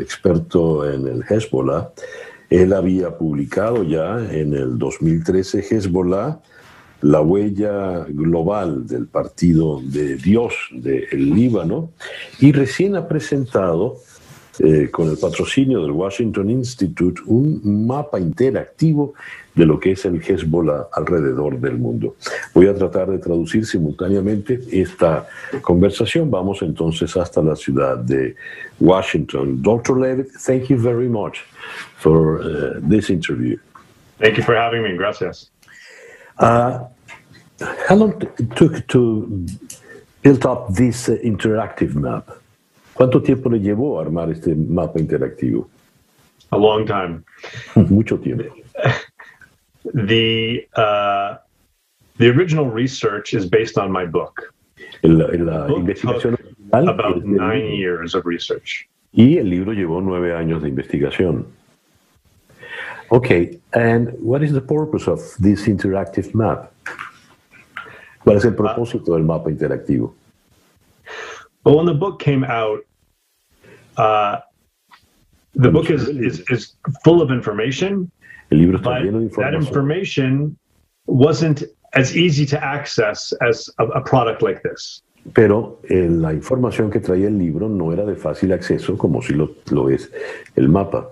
experto en el Hezbollah, él había publicado ya en el 2013 Hezbollah, la huella global del Partido de Dios del Líbano, y recién ha presentado eh, con el patrocinio del Washington Institute, un mapa interactivo de lo que es el Hezbollah alrededor del mundo. Voy a tratar de traducir simultáneamente esta conversación. Vamos entonces hasta la ciudad de Washington. Dr. Levitt, thank you very much for uh, this interview. Thank you for having me. Gracias. Uh, how long it took to build up this uh, interactive map? ¿Cuánto tiempo le llevó a armar este mapa interactivo? A long time. (laughs) Mucho tiempo. the uh, the original research is based on my book. La, la investigación about nine years of research. Y el libro llevó nueve años de investigación. Okay, and what is the purpose of this interactive map? ¿Cuál es el propósito uh, del mapa interactivo? Well, when the book came out, uh, the book is, is, is full of information. El libro está lleno de información. That information wasn't as easy to access as a, a product like this. Pero eh, la información que traía el libro no era de fácil acceso como si lo, lo es el mapa.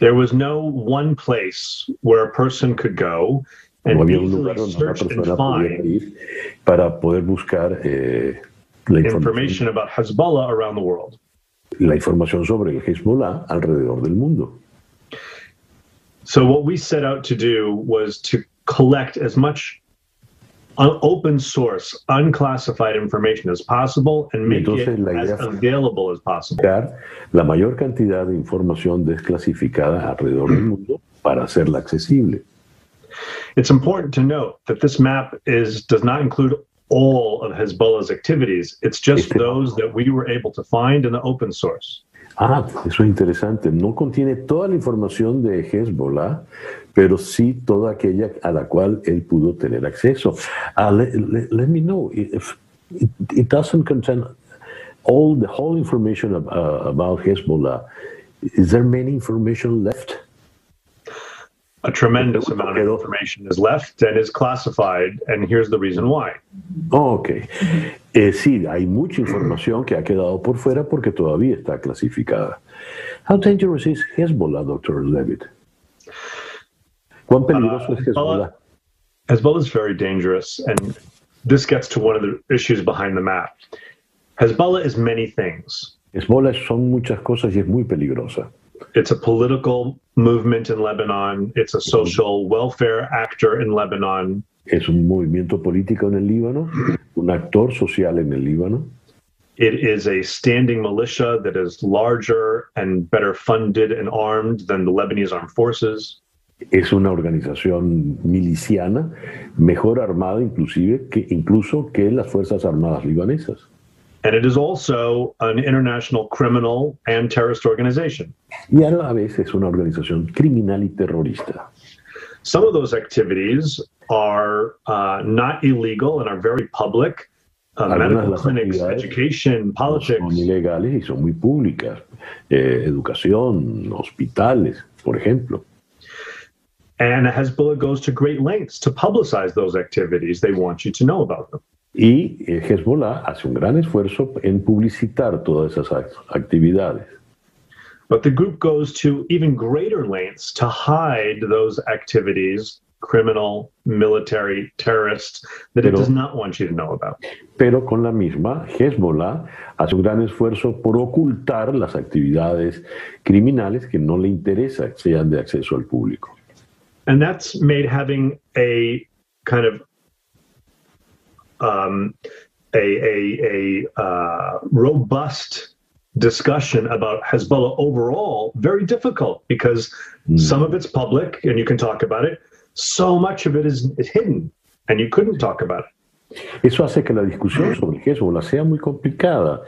There was no one place where a person could go and no había un lugar donde una persona pudiera ir para poder buscar eh, la information about Hezbollah around the world la información sobre el Hezbollah alrededor del mundo. So what we set out to do was to collect as much open source, unclassified information as possible and make Entonces, it as available as possible. La mayor cantidad de información desclasificada alrededor del mundo para hacerla accesible. It's important to note that this map is does not include all of Hezbollah's activities. It's just those that we were able to find in the open source. Ah, eso es interesante. No contiene toda la información de Hezbollah, pero sí toda aquella a la cual él pudo tener acceso. Uh, let, let, let, me know if it, it, doesn't contain all the whole information of, uh, about Hezbollah. Is there many information left? A tremendous amount of information is left and is classified, and here's the reason why. Oh, ok. Eh, sí, hay mucha información que ha quedado por fuera porque todavía está clasificada. How dangerous is Hezbollah, Dr. Levitt? ¿Cuán uh, peligroso uh, es Hezbollah? Hezbollah is very dangerous, and this gets to one of the issues behind the map. Hezbollah is many things. Hezbollah son muchas cosas y es muy peligrosa. It's a political movement in Lebanon. It's a social welfare actor in Lebanon. Es un movimiento político en el Líbano, un actor social en el Líbano. It is a standing militia that is larger and better funded and armed than the Lebanese armed forces. Es una organización miliciana, mejor armada inclusive que incluso que las fuerzas armadas libanesas. And it is also an international criminal and terrorist organization. Y a la vez es una organización criminal y terrorista. Some of those activities are uh, not illegal and are very public. Uh, medical clinics, education, politics. Son ilegales y son muy públicas. Eh, educación, hospitales, por ejemplo. And Hezbollah goes to great lengths to publicize those activities. They want you to know about them. Y eh, Hezbollah hace un gran esfuerzo en publicitar todas esas actividades. But the group goes to even greater lengths to hide those activities, criminal, military, terrorist, that pero, it does not want you to know about. Pero con la misma, Hezbollah hace un gran esfuerzo por ocultar las actividades criminales que no le interesa sean de acceso al público. And that's made having a kind of um, a, a, a uh, robust discussion about Hezbollah overall very difficult because mm. some of it's public and you can talk about it. So much of it is, is hidden and you couldn't talk about it. Eso hace que la discusión sobre Hezbollah sea muy complicada,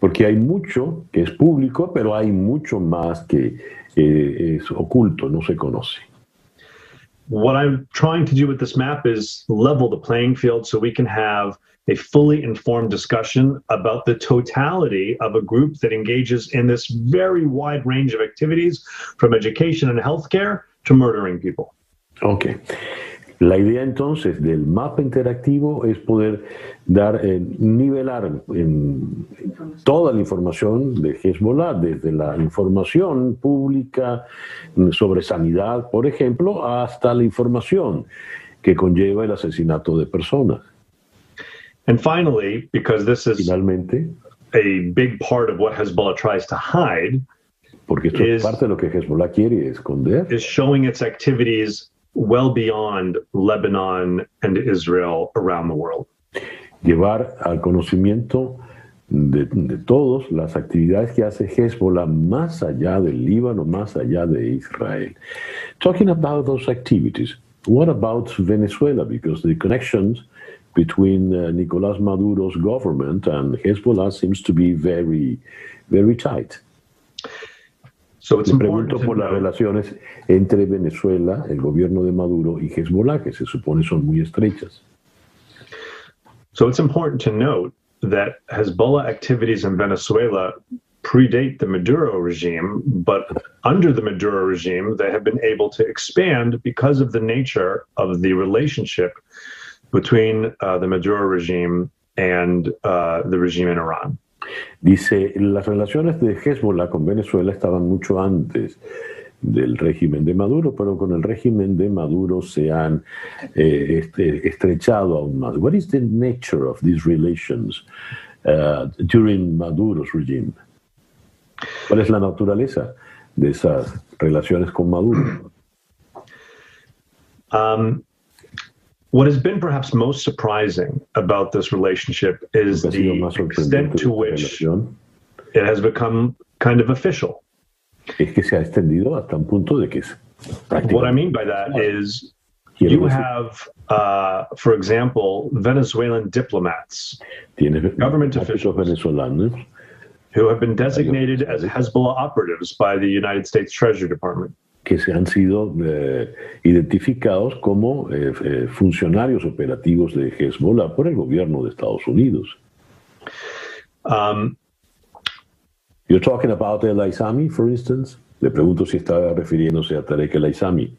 porque hay mucho que es público, pero hay mucho más que eh, es oculto, no se conoce. What I'm trying to do with this map is level the playing field so we can have a fully informed discussion about the totality of a group that engages in this very wide range of activities from education and healthcare to murdering people. Okay. La idea entonces del mapa interactivo es poder dar, eh, nivelar en toda la información de Hezbollah, desde la información pública sobre sanidad, por ejemplo, hasta la información que conlleva el asesinato de personas. And finally, because this is Finalmente, a big part of what Hezbollah tries to hide, porque esto is, es parte de lo que Hezbollah quiere esconder, is showing its activities well beyond Lebanon and Israel around the world. Llevar al conocimiento de, de, todos las actividades que hace Hezbollah más allá del Líbano, más allá de Israel. Talking about those activities, what about Venezuela? Because the connections between uh, Nicolás Maduro's government and Hezbollah seems to be very, very tight. So Me pregunto por las relaciones entre Venezuela, el gobierno de Maduro y Hezbollah, que se supone son muy estrechas. So it's important to note that Hezbollah activities in Venezuela predate the Maduro regime, but under the Maduro regime, they have been able to expand because of the nature of the relationship between uh, the Maduro regime and uh, the regime in Iran. Dice, las relaciones de Hezbollah con Venezuela estaban mucho antes del régimen de Maduro, pero con el régimen de Maduro se han eh, este, estrechado aún más. What is the nature of these relations uh, during Maduro's regime? ¿Cuál es la naturaleza de esas relaciones con Maduro? Um, What has been perhaps most surprising about this relationship is the extent to which it has become kind of official. Es que se ha extendido hasta un punto de que es What I mean by that is you have, uh, for example, Venezuelan diplomats, government officials who have been designated as Hezbollah operatives by the United States Treasury Department. Que se han sido eh, identificados como eh, eh, funcionarios operativos de Hezbollah por el gobierno de Estados Unidos. Um, You're talking about El Aizami, for instance. Le pregunto si está refiriéndose a Tarek El Aizami.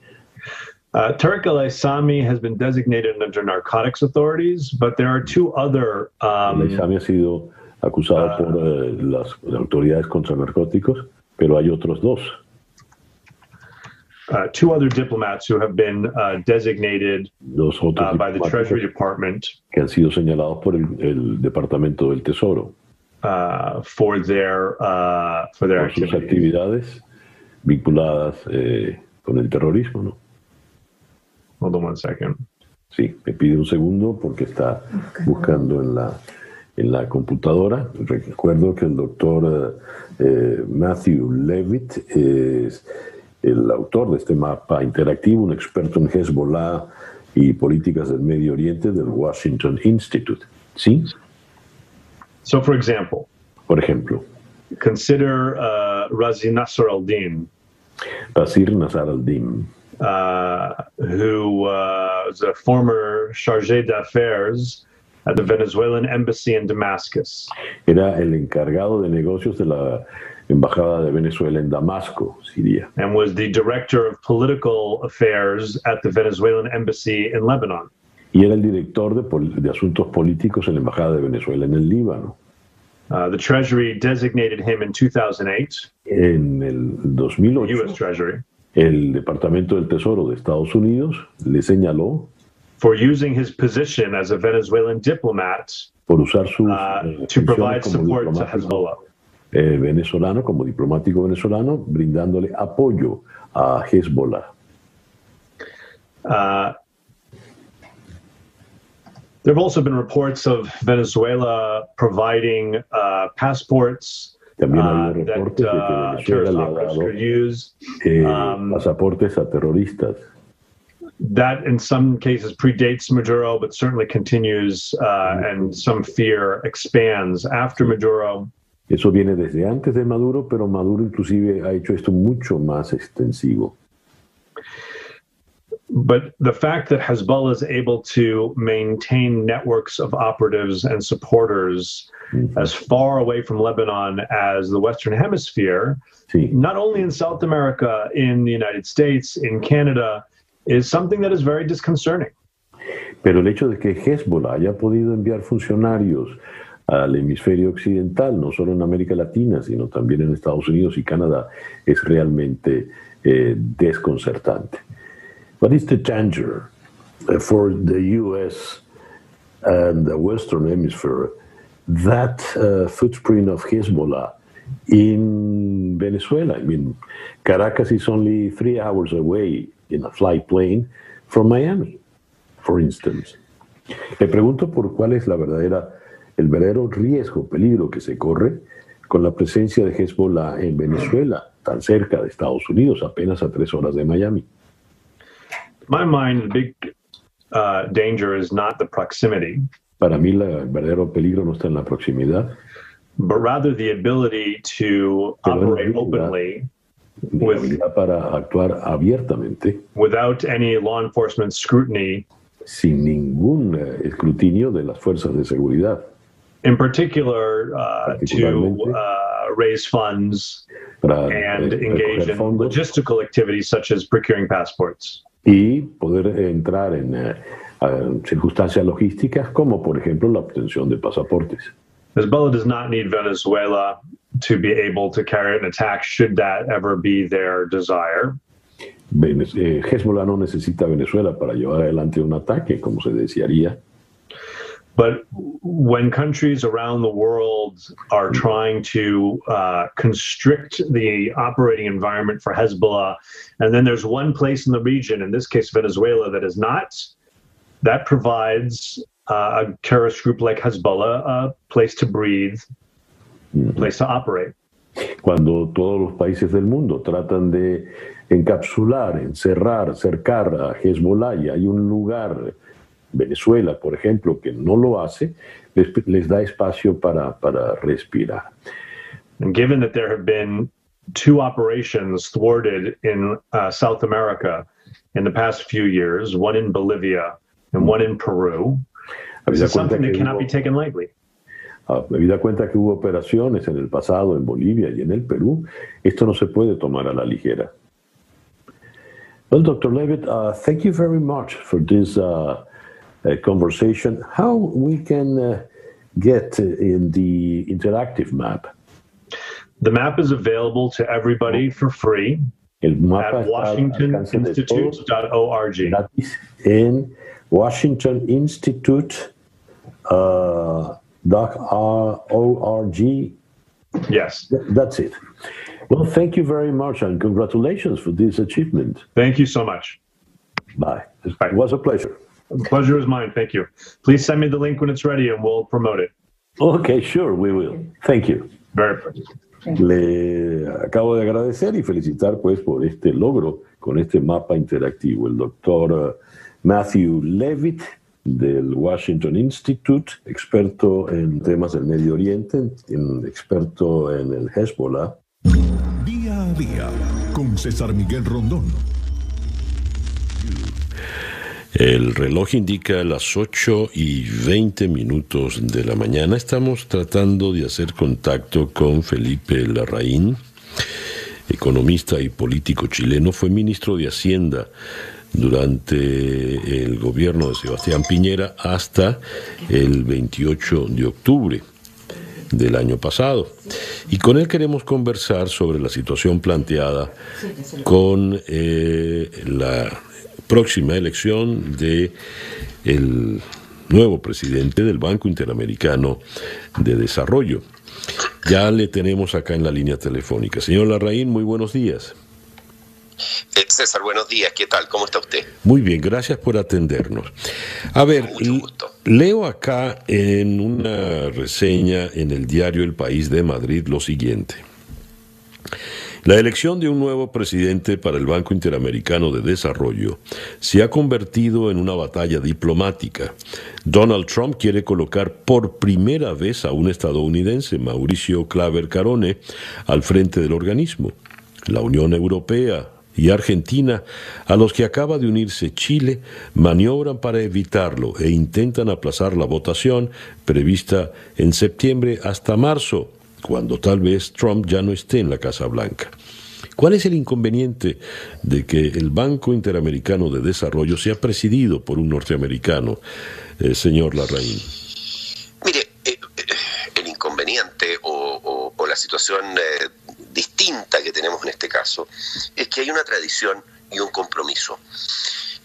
Uh, Tarek El Aissami has been designated under narcotics authorities, but there are two other. Um, El ha sido acusado uh, por las autoridades contra narcóticos, pero hay otros dos. Uh, two other diplomats who have been uh, designated uh, by the Treasury Department que han sido señalados por el, el Departamento del Tesoro uh, for their uh, for their por sus actividades vinculadas eh, con el terrorismo, ¿no? Hold on one second. Sí, me pide un segundo porque está buscando en la, en la computadora. Recuerdo que el doctor eh, Matthew Levitt es el autor de este mapa interactivo, un experto en Hezbollah y políticas del Medio Oriente del Washington Institute. ¿Sí? So, for example, por ejemplo, consider uh, Razi Nasser al-Din. Razir Nasser al-Din. Uh, who was a former chargé d'affaires at the Venezuelan embassy in Damascus. Era el encargado de negocios de la embajada de Venezuela en Damasco, Siria. And was the director of political affairs at the Venezuelan embassy in Lebanon. Y era el director de, de asuntos políticos en la embajada de Venezuela en el Líbano. Uh, the Treasury designated him in 2008. En el 2008. U.S. Treasury el Departamento del Tesoro de Estados Unidos le señaló for using his position as a Venezuelan diplomat por usar su uh, to provide support to Hezbollah. Eh, venezolano como diplomático venezolano brindándole apoyo a Hezbollah. Uh, there have also been reports of Venezuela providing uh, passports También uh, reportes that, de que uh, Venezuela le ha dado eh, um, pasaportes a terroristas. That in some cases predates Maduro, but certainly continues uh, and some fear expands after Maduro. Eso viene desde antes de Maduro, pero Maduro inclusive ha hecho esto mucho más extensivo. But the fact that Hezbollah is able to maintain networks of operatives and supporters mm-hmm. as far away from Lebanon as the Western Hemisphere, sí. not only in South America, in the United States, in Canada, is something that is very disconcerting. Pero el hecho de que Hezbollah haya podido enviar funcionarios al hemisferio occidental, no solo en América Latina, sino también en Estados Unidos y Canadá, es realmente eh, desconcertante. What is the danger uh, for the U.S. and the Western Hemisphere that uh, footprint of Hezbollah in Venezuela. I mean, Caracas is only three hours away in a flight plane from Miami, for instance. Me pregunto por cuál es la verdadera, el verdadero riesgo, peligro que se corre con la presencia de Hezbollah en Venezuela, tan cerca de Estados Unidos, apenas a tres horas de Miami. My mind, the big uh, danger is not the proximity. Para mí la, el verdadero peligro no está en la proximidad. But rather the ability to operate openly with, para actuar abiertamente without any law enforcement scrutiny sin ningún uh, escrutinio de las fuerzas de seguridad. In particular, uh, to uh, raise funds and eh, engage in logistical activities such as procuring passports. Y poder entrar en uh, circunstancias logísticas como por ejemplo la obtención de pasaportes. Hezbollah does not need Venezuela to be able to carry an attack should that ever be their desire. Eh, Hezbollah no necesita Venezuela para llevar adelante un ataque, como se desearía. But when countries around the world are trying to uh, constrict the operating environment for Hezbollah, and then there's one place in the region, in this case Venezuela, that is not that provides uh, a terrorist group like Hezbollah a place to breathe, a place to operate. Cuando todos los países del mundo tratan de encapsular, encerrar, cercar a Hezbollah y hay un lugar, Venezuela, por ejemplo, que no lo hace, les, les da espacio para, para respirar. And given that there have been two operations thwarted in uh, South America in the past few years, one in Bolivia and one in Peru, this is something that cannot be taken lightly. Habida cuenta que hubo operaciones en el pasado en Bolivia y en el Perú, esto no se puede tomar a la ligera. Well, Dr. Levitt, uh, thank you very much for this uh, uh, conversation. How we can uh, get in the interactive map? The map is available to everybody for free at washingtoninstitute.org. In Washington Institute. Uh, .org. Yes. That's it. Well, thank you very much and congratulations for this achievement. Thank you so much. Bye. Bye. It was a pleasure. The pleasure is mine. Thank you. Please send me the link when it's ready and we'll promote it. Okay, sure, we will. Thank you. Very Le acabo de agradecer y felicitar pues por este logro con este mapa interactivo. El doctor uh, Matthew Levitt del Washington Institute, experto en temas del Medio Oriente, experto en el Hezbollah. Día a día con César Miguel Rondón. El reloj indica las 8 y 20 minutos de la mañana. Estamos tratando de hacer contacto con Felipe Larraín, economista y político chileno. Fue ministro de Hacienda durante el gobierno de Sebastián Piñera hasta el 28 de octubre del año pasado. Y con él queremos conversar sobre la situación planteada con eh, la próxima elección de el nuevo presidente del Banco Interamericano de Desarrollo. Ya le tenemos acá en la línea telefónica. Señor Larraín, muy buenos días. Eh, César, buenos días. ¿Qué tal? ¿Cómo está usted? Muy bien, gracias por atendernos. A ver, leo acá en una reseña en el diario El País de Madrid lo siguiente. La elección de un nuevo presidente para el Banco Interamericano de Desarrollo se ha convertido en una batalla diplomática. Donald Trump quiere colocar por primera vez a un estadounidense, Mauricio Claver Carone, al frente del organismo. La Unión Europea, y Argentina, a los que acaba de unirse Chile, maniobran para evitarlo e intentan aplazar la votación prevista en septiembre hasta marzo, cuando tal vez Trump ya no esté en la Casa Blanca. ¿Cuál es el inconveniente de que el Banco Interamericano de Desarrollo sea presidido por un norteamericano, eh, señor Larraín? Mire, eh, eh, el inconveniente o, la situación distinta que tenemos en este caso es que hay una tradición y un compromiso.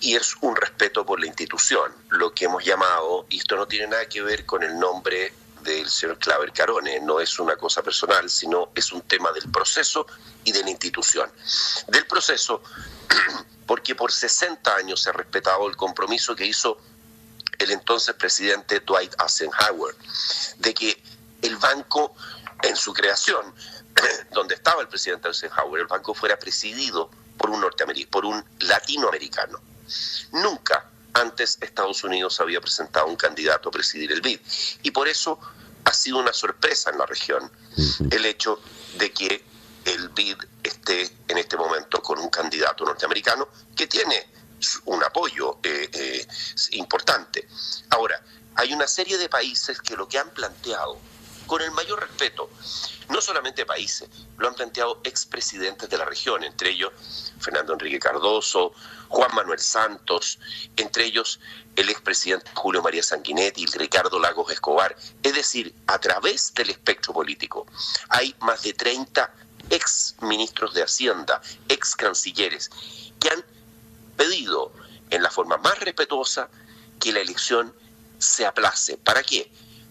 Y es un respeto por la institución, lo que hemos llamado, y esto no tiene nada que ver con el nombre del señor Claver Carone, no es una cosa personal, sino es un tema del proceso y de la institución. Del proceso, (clears throat) porque por 60 años se ha respetado el compromiso que hizo el entonces presidente Dwight Eisenhower, de que el banco en su creación (clears throat) donde estaba el presidente Eisenhower, el banco fuera presidido por un, por un latinoamericano. Nunca antes Estados Unidos había presentado un candidato a presidir el BID. Y por eso ha sido una sorpresa en la región el hecho de que el BID esté en este momento con un candidato norteamericano que tiene un apoyo eh, eh, importante. Ahora, hay una serie de países que lo que han planteado, con el mayor respeto, no solamente países, lo han planteado expresidentes de la región, entre ellos Fernando Enrique Cardoso, Juan Manuel Santos, entre ellos el expresidente Julio María Sanguinetti Ricardo Lagos Escobar. Es decir, a través del espectro político hay más de 30 ex ministros de Hacienda, ex cancilleres, que han pedido en la forma más respetuosa que la elección se aplace. ¿Para qué?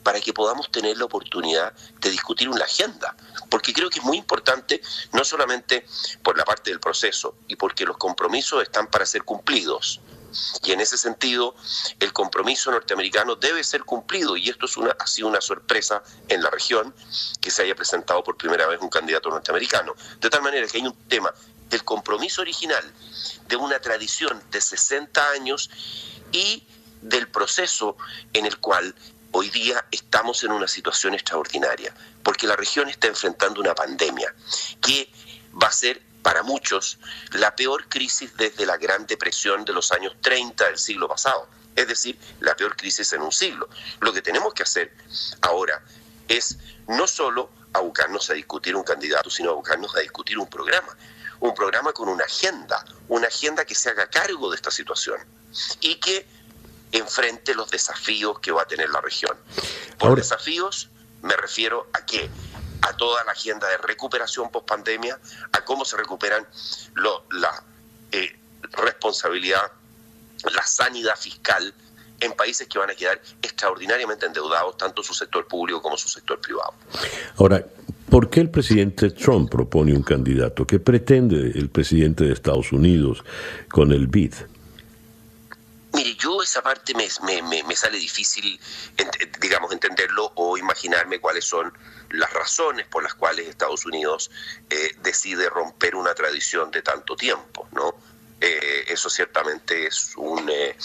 Para que podamos tener la oportunidad de discutir una agenda. Porque creo que es muy importante, no solamente por la parte del proceso y porque los compromisos están para ser cumplidos. Y en ese sentido, el compromiso norteamericano debe ser cumplido y esto es una, ha sido una sorpresa en la región que se haya presentado por primera vez un candidato norteamericano. De tal manera que hay un tema del compromiso original, de una tradición de 60 años y del proceso en el cual hoy día estamos en una situación extraordinaria, porque la región está enfrentando una pandemia que va a ser para muchos la peor crisis desde la Gran Depresión de los años 30 del siglo pasado, es decir, la peor crisis en un siglo. Lo que tenemos que hacer ahora es no solo abocarnos a discutir un candidato, sino abocarnos a discutir un programa, un programa con una agenda, una agenda que se haga cargo de esta situación y que enfrente los desafíos que va a tener la región. Por desafíos me refiero a qué? A toda la agenda de recuperación post pandemia, a cómo se recuperan la eh, responsabilidad, la sanidad fiscal en países que van a quedar extraordinariamente endeudados, tanto su sector público como su sector privado. Ahora, ¿por qué el presidente Trump propone un candidato? ¿Qué pretende el presidente de Estados Unidos con el BID? Mire, yo esa parte me, me, sale difícil, digamos, entenderlo o imaginarme cuáles son las razones por las cuales Estados Unidos eh, decide romper una tradición de tanto tiempo, ¿no? Eh, eso ciertamente es un, eh,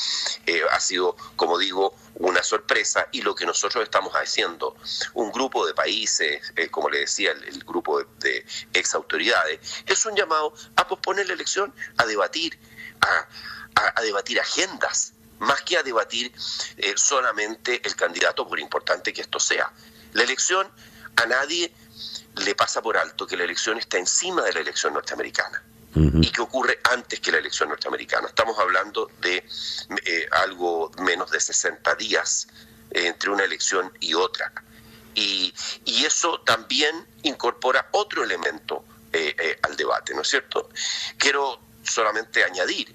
ha sido, como digo, una sorpresa y lo que nosotros estamos haciendo, un grupo de países, como le decía, el, grupo de, de, ex autoridades, es un llamado a posponer la elección, a debatir, a a, debatir agendas, más que a debatir eh, solamente el candidato, por importante que esto sea. La elección, a nadie le pasa por alto que la elección está encima de la elección norteamericana y que ocurre antes que la elección norteamericana. Estamos hablando de eh, algo menos de 60 días eh, entre una elección y otra. Y, y, eso también incorpora otro elemento al debate, ¿no es cierto? Quiero solamente añadir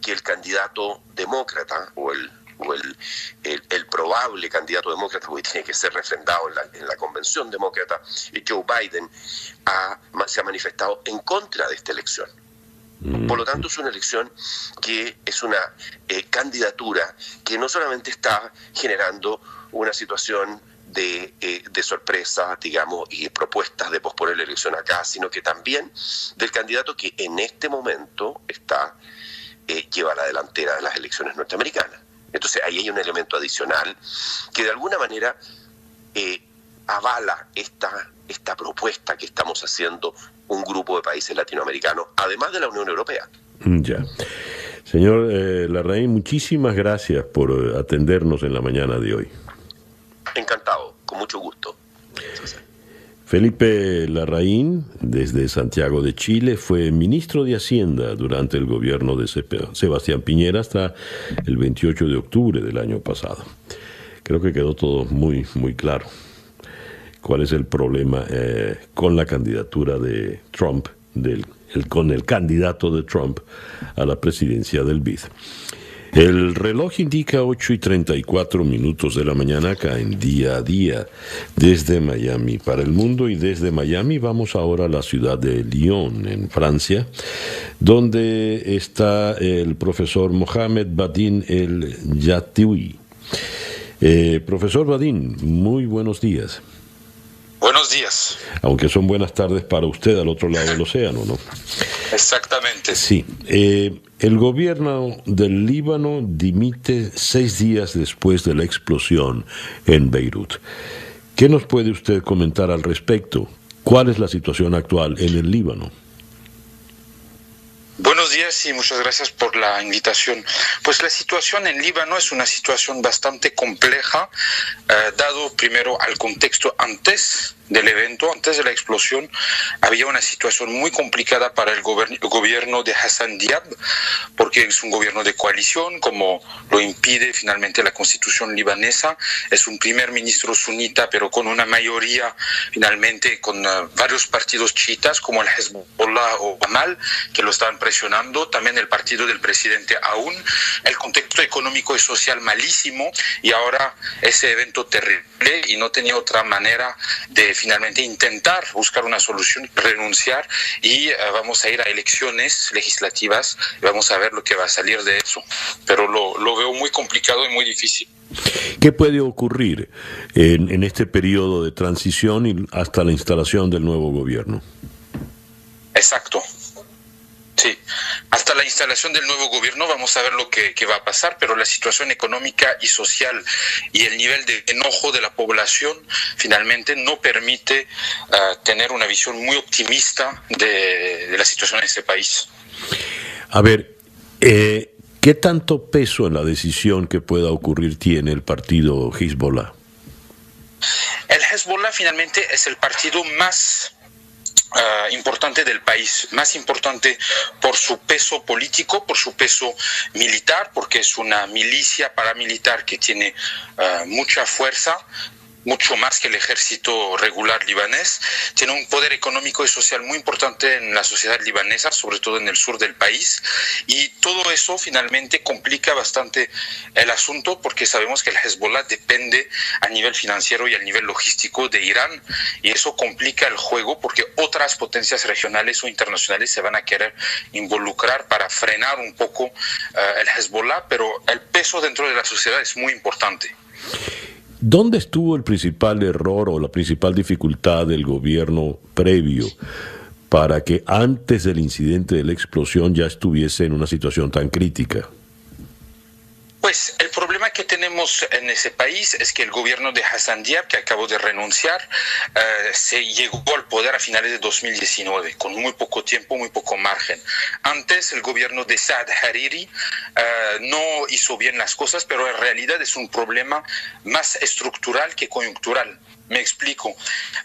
que el candidato demócrata o el o el, el, probable candidato demócrata, porque tiene que ser refrendado en la, en la convención demócrata, Joe Biden, ha, se ha manifestado en contra de esta elección. Por lo tanto, es una elección que es una eh, candidatura que no solamente está generando una situación de, eh, de, sorpresa, digamos, y propuestas de posponer la elección acá, sino que también del candidato que en este momento está eh, lleva la delantera de las elecciones norteamericanas. Entonces ahí hay un elemento adicional que de alguna manera eh, avala esta, esta propuesta que estamos haciendo un grupo de países latinoamericanos, además de la Unión Europea. Mm, ya. Señor eh, Larraín, muchísimas gracias por eh, atendernos en la mañana de hoy. Encantado, con mucho gusto. Felipe Larraín, desde Santiago de Chile, fue ministro de Hacienda durante el gobierno de Sebastián Piñera hasta el 28 de octubre del año pasado. Creo que quedó todo muy, muy claro. ¿Cuál es el problema eh, con la candidatura de Trump, del, con el candidato de Trump a la presidencia del BID? El reloj indica 8 y 34 minutos de la mañana acá en día a día desde Miami para el mundo y desde Miami vamos ahora a la ciudad de Lyon en Francia donde está el profesor Mohamed Badin El Yatiwi. Eh, profesor Badin, muy buenos días. Buenos días. Aunque son buenas tardes para usted al otro lado del océano, ¿no? Exactamente. Sí. Eh, el gobierno del Líbano dimite seis días después de la explosión en Beirut. ¿Qué nos puede usted comentar al respecto? ¿Cuál es la situación actual en el Líbano? Buenos días y muchas gracias por la invitación. Pues la situación en Líbano es una situación bastante compleja, eh, dado primero al contexto antes del evento, antes de la explosión, había una situación muy complicada para el gobierno de Hassan Diab, porque es un gobierno de coalición, como lo impide finalmente la constitución libanesa. Es un primer ministro sunita, pero con una mayoría finalmente con uh, varios partidos chiitas, como el Hezbollah o Amal, que lo están presionando. También el partido del presidente Aoun. El contexto económico y social malísimo, y ahora ese evento terrible, y no tenía otra manera de finalmente intentar buscar una solución, renunciar y eh, vamos a ir a elecciones legislativas y vamos a ver lo que va a salir de eso. Pero lo, lo veo muy complicado y muy difícil. ¿Qué puede ocurrir en, en este periodo de transición y hasta la instalación del nuevo gobierno? Exacto. Sí, hasta la instalación del nuevo gobierno vamos a ver lo que, va a pasar, pero la situación económica y social y el nivel de enojo de la población finalmente no permite ah, tener una visión muy optimista de, la situación en ese país. A ver, eh, ¿qué tanto peso en la decisión que pueda ocurrir tiene el partido Hezbollah? El Hezbollah finalmente es el partido más Uh, importante del país, más importante por su peso político, por su peso militar, porque es una milicia paramilitar que tiene uh, mucha fuerza, mucho más que el ejército regular libanés. Tiene un poder económico y social muy importante en la sociedad libanesa, sobre todo en el sur del país. Y todo eso finalmente complica bastante el asunto porque sabemos que el Hezbollah depende a nivel financiero y a nivel logístico de Irán. Y eso complica el juego porque otras potencias regionales o internacionales se van a querer involucrar para frenar un poco uh, el Hezbollah, pero el peso dentro de la sociedad es muy importante. ¿Dónde estuvo el principal error o la principal dificultad del gobierno previo para que antes del incidente de la explosión ya estuviese en una situación tan crítica? Pues el problema que tenemos en ese país es que el gobierno de Hassan Diab, que acabó de renunciar, eh, se llegó al poder a finales de 2019, con muy poco tiempo, muy poco margen. Antes el gobierno de Saad Hariri eh, no hizo bien las cosas, pero en realidad es un problema más estructural que coyuntural. Me explico.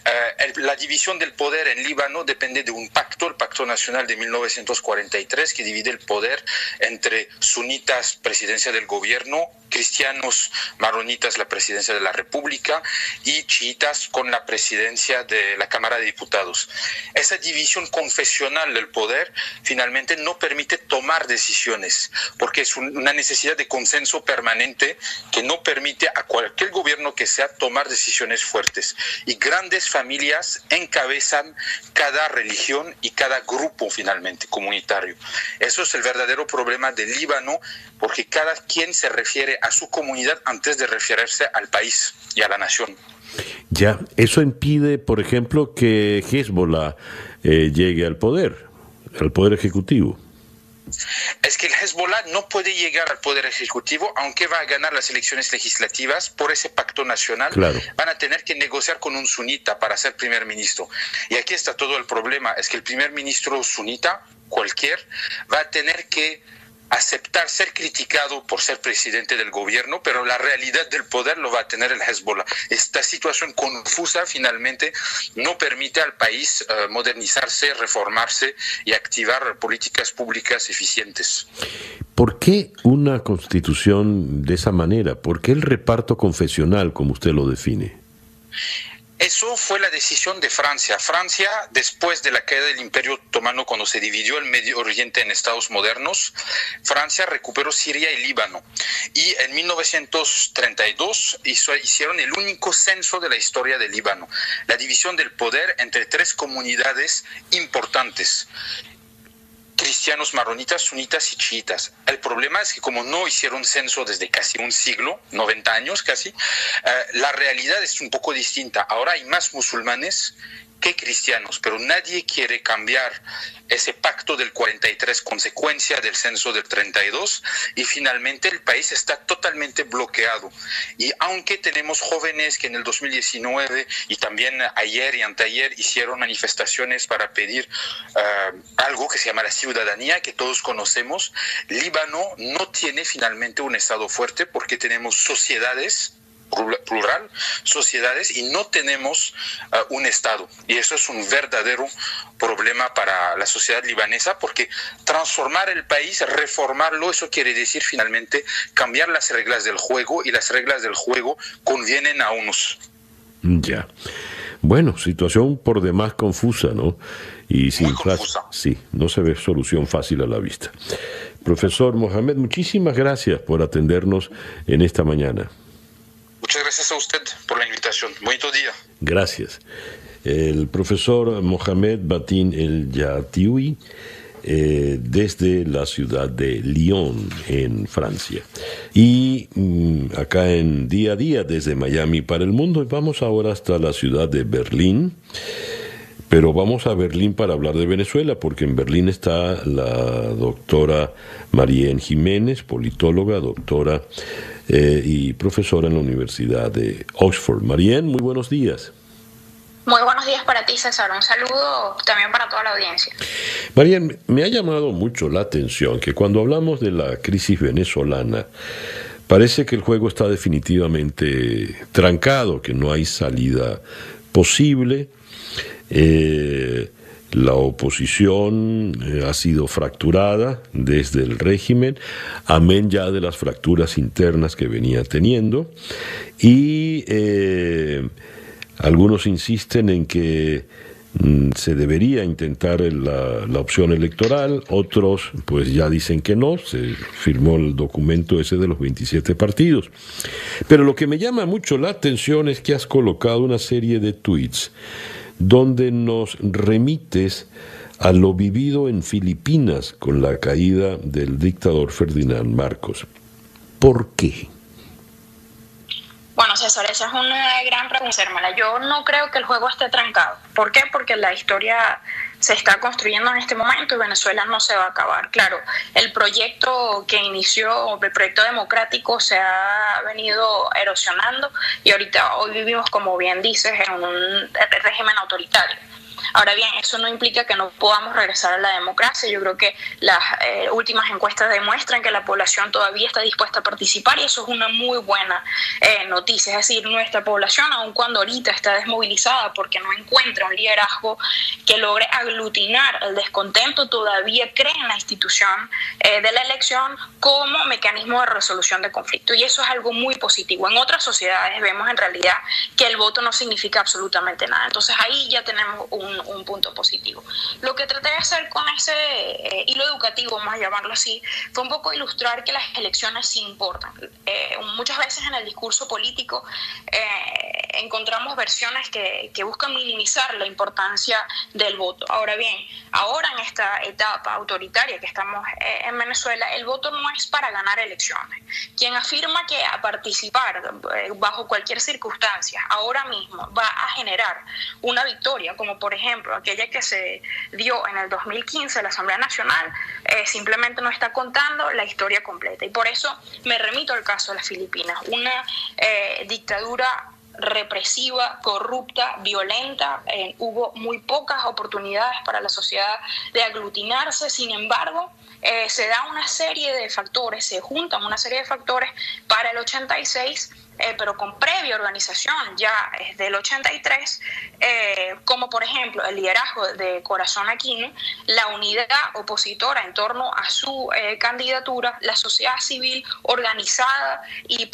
Eh, la división del poder en Líbano depende de un pacto, el Pacto Nacional de 1943, que divide el poder entre sunitas, presidencia del gobierno, cristianos maronitas, la presidencia de la República, y chiitas con la presidencia de la Cámara de Diputados. Esa división confesional del poder finalmente no permite tomar decisiones, porque es una necesidad de consenso permanente que no permite a cualquier gobierno que sea tomar decisiones fuertes y grandes familias encabezan cada religión y cada grupo finalmente comunitario. Eso es el verdadero problema del Líbano porque cada quien se refiere a su comunidad antes de referirse al país y a la nación. Ya, eso impide, por ejemplo, que Hezbollah eh, llegue al poder, al poder ejecutivo es que el Hezbollah no puede llegar al poder ejecutivo, aunque va a ganar las elecciones legislativas por ese pacto nacional. Van a tener que negociar con un sunita para ser primer ministro. Y aquí está todo el problema, es que el primer ministro sunita, cualquier, va a tener que aceptar ser criticado por ser presidente del gobierno, pero la realidad del poder lo va a tener el Hezbollah. Esta situación confusa finalmente no permite al país eh, modernizarse, reformarse y activar políticas públicas eficientes. ¿Por qué una constitución de esa manera? ¿Por qué el reparto confesional, como usted lo define? Eso fue la decisión de Francia. Francia, después de la caída del Imperio Otomano, cuando se dividió el Medio Oriente en estados modernos, Francia recuperó Siria y Líbano. Y en 1932 hicieron el único censo de la historia del Líbano, la división del poder entre tres comunidades importantes cristianos maronitas, sunitas y chiitas. El problema es que como no hicieron censo desde casi un siglo, 90 años casi, eh, la realidad es un poco distinta. Ahora hay más musulmanes que cristianos, pero nadie quiere cambiar ese pacto del 43, consecuencia del censo del 32, y finalmente el país está totalmente bloqueado. Y aunque tenemos jóvenes que en el 2019 y también ayer y anteayer hicieron manifestaciones para pedir eh, algo que se llama la ciudadanía, que todos conocemos, Líbano no tiene finalmente un Estado fuerte porque tenemos sociedades plural, sociedades, y no tenemos uh, un Estado. Y eso es un verdadero problema para la sociedad libanesa, porque transformar el país, reformarlo, eso quiere decir finalmente cambiar las reglas del juego, y las reglas del juego convienen a unos. Ya. Bueno, situación por demás confusa, ¿no? Y sin confusa. Sí, no se ve solución fácil a la vista. Profesor Mohamed, muchísimas gracias por atendernos en esta mañana. Muchas gracias a usted por la invitación. Bonito día. Gracias. El profesor Mohamed Batin El Yatiwi, eh, desde la ciudad de Lyon, en Francia. Y mm, acá en día a día, desde Miami para el mundo, vamos ahora hasta la ciudad de Berlín Pero vamos a Berlín para hablar de Venezuela, porque en Berlín está la doctora Marién Jiménez, politóloga, doctora eh, y profesora en la Universidad de Oxford. Marién, muy buenos días. Muy buenos días para ti, César. Un saludo también para toda la audiencia. Marién, me ha llamado mucho la atención que cuando hablamos de la crisis venezolana, parece que el juego está definitivamente trancado, que no hay salida posible eh, la oposición eh, ha sido fracturada desde el régimen, amén ya de las fracturas internas que venía teniendo, y eh, algunos insisten en que mm, se debería intentar la, la, opción electoral, otros pues ya dicen que no, se firmó el documento ese de los 27 partidos. Pero lo que me llama mucho la atención es que has colocado una serie de tweets donde nos remites a lo vivido en Filipinas con la caída del dictador Ferdinand Marcos. ¿Por qué? Bueno, César, esa es una gran pregunta, hermana. Yo no creo que el juego esté trancado. ¿Por qué? Porque la historia se está construyendo en este momento y Venezuela no se va a acabar. Claro, el proyecto que inició, el proyecto democrático se ha venido erosionando y ahorita hoy vivimos, como bien dices, en un régimen autoritario. Ahora bien, eso no implica que no podamos regresar a la democracia. Yo creo que las eh, últimas encuestas demuestran que la población todavía está dispuesta a participar y eso es una muy buena eh, noticia. Es decir, nuestra población, aun cuando ahorita está desmovilizada porque no encuentra un liderazgo que logre aglutinar el descontento, todavía cree en la institución eh, de la elección como mecanismo de resolución de conflicto. Y eso es algo muy positivo. En otras sociedades vemos en realidad que el voto no significa absolutamente nada. Entonces ahí ya tenemos un, un punto positivo. Lo que traté de hacer con ese eh, hilo educativo, a llamarlo así, fue un poco ilustrar que las elecciones sí importan. Eh, muchas veces en el discurso político eh, encontramos versiones que, que, buscan minimizar la importancia del voto. Ahora bien, ahora en esta etapa autoritaria que estamos en Venezuela, el voto no es para ganar elecciones. Quien afirma que a participar bajo cualquier circunstancia ahora mismo va a generar una victoria, como por ejemplo, ejemplo, aquella que se dio en el 2015 en la Asamblea Nacional, eh, simplemente no está contando la historia completa. Y por eso me remito al caso de las Filipinas, una eh, dictadura represiva, corrupta, violenta. Eh, hubo muy pocas oportunidades para la sociedad de aglutinarse, sin embargo, se da una serie de factores, se juntan una serie de factores para el 86 eh, pero con previa organización ya desde el 83, eh, como por ejemplo el liderazgo de Corazón Aquino, la unidad opositora en torno a su eh, candidatura, la sociedad civil organizada y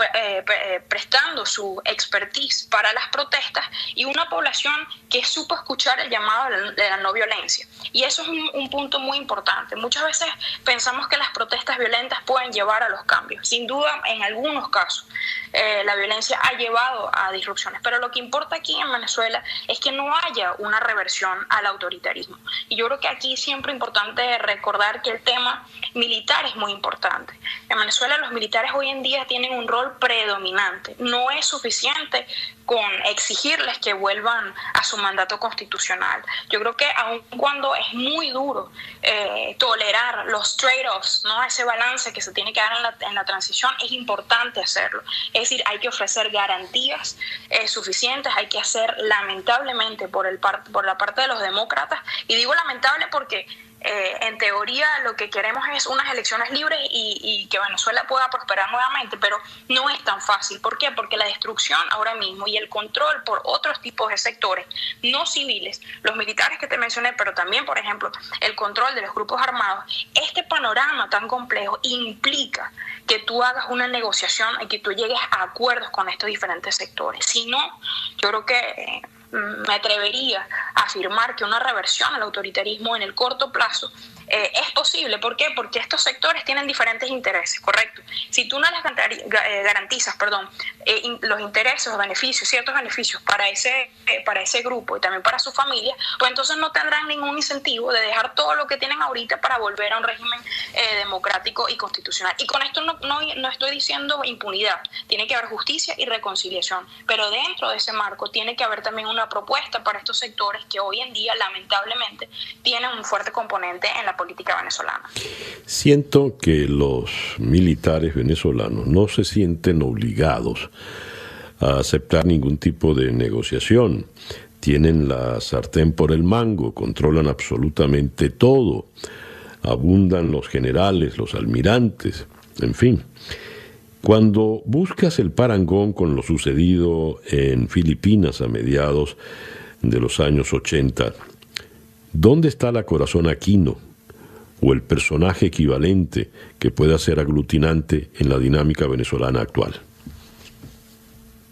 prestando su expertise para las protestas y una población que supo escuchar el llamado de la, no violencia. Y eso es un, un punto muy importante. Muchas veces pensamos que las protestas violentas pueden llevar a los cambios. Sin duda, en algunos casos, la violencia ha llevado a disrupciones. Pero lo que importa aquí en Venezuela es que no haya una reversión al autoritarismo. Y yo creo que aquí siempre importante recordar que el tema militar es muy importante. En Venezuela los militares hoy en día tienen un rol predominante. No es suficiente con exigirles que vuelvan a su mandato constitucional. Yo creo que aun cuando es muy duro eh, tolerar los trade-offs, ¿no? ese balance que se tiene que dar en la, en la, transición, es importante hacerlo. Es decir, hay que ofrecer garantías eh, suficientes, hay que hacer lamentablemente por, el por la parte de los demócratas, y digo lamentable porque eh, en teoría lo que queremos es unas elecciones libres y, que Venezuela pueda prosperar nuevamente, pero no es tan fácil. ¿Por qué? Porque la destrucción ahora mismo y el control por otros tipos de sectores no civiles, los militares que te mencioné, pero también, por ejemplo, el control de los grupos armados, este panorama tan complejo implica que tú hagas una negociación y que tú llegues a acuerdos con estos diferentes sectores. Si no, yo creo que... Eh, me atrevería a afirmar que una reversión al autoritarismo en el corto plazo eh, es posible. ¿Por qué? Porque estos sectores tienen diferentes intereses, correcto. Si tú no les eh, garantizas perdón, eh, los intereses, o beneficios, ciertos beneficios para ese, para ese grupo y también para su familia, pues entonces no tendrán ningún incentivo de dejar todo lo que tienen ahorita para volver a un régimen democrático y constitucional. Y con esto no, no, no estoy diciendo impunidad, tiene que haber justicia y reconciliación, pero dentro de ese marco tiene que haber también una propuesta para estos sectores que hoy en día lamentablemente tienen un fuerte componente en la política venezolana. Siento que los militares venezolanos no se sienten obligados a aceptar ningún tipo de negociación. Tienen la sartén por el mango, controlan absolutamente todo. Abundan los generales, los almirantes, en fin. Cuando buscas el parangón con lo sucedido en Filipinas a mediados de los años 80, ¿dónde está la corazón Aquino o el personaje equivalente que pueda ser aglutinante en la dinámica venezolana actual?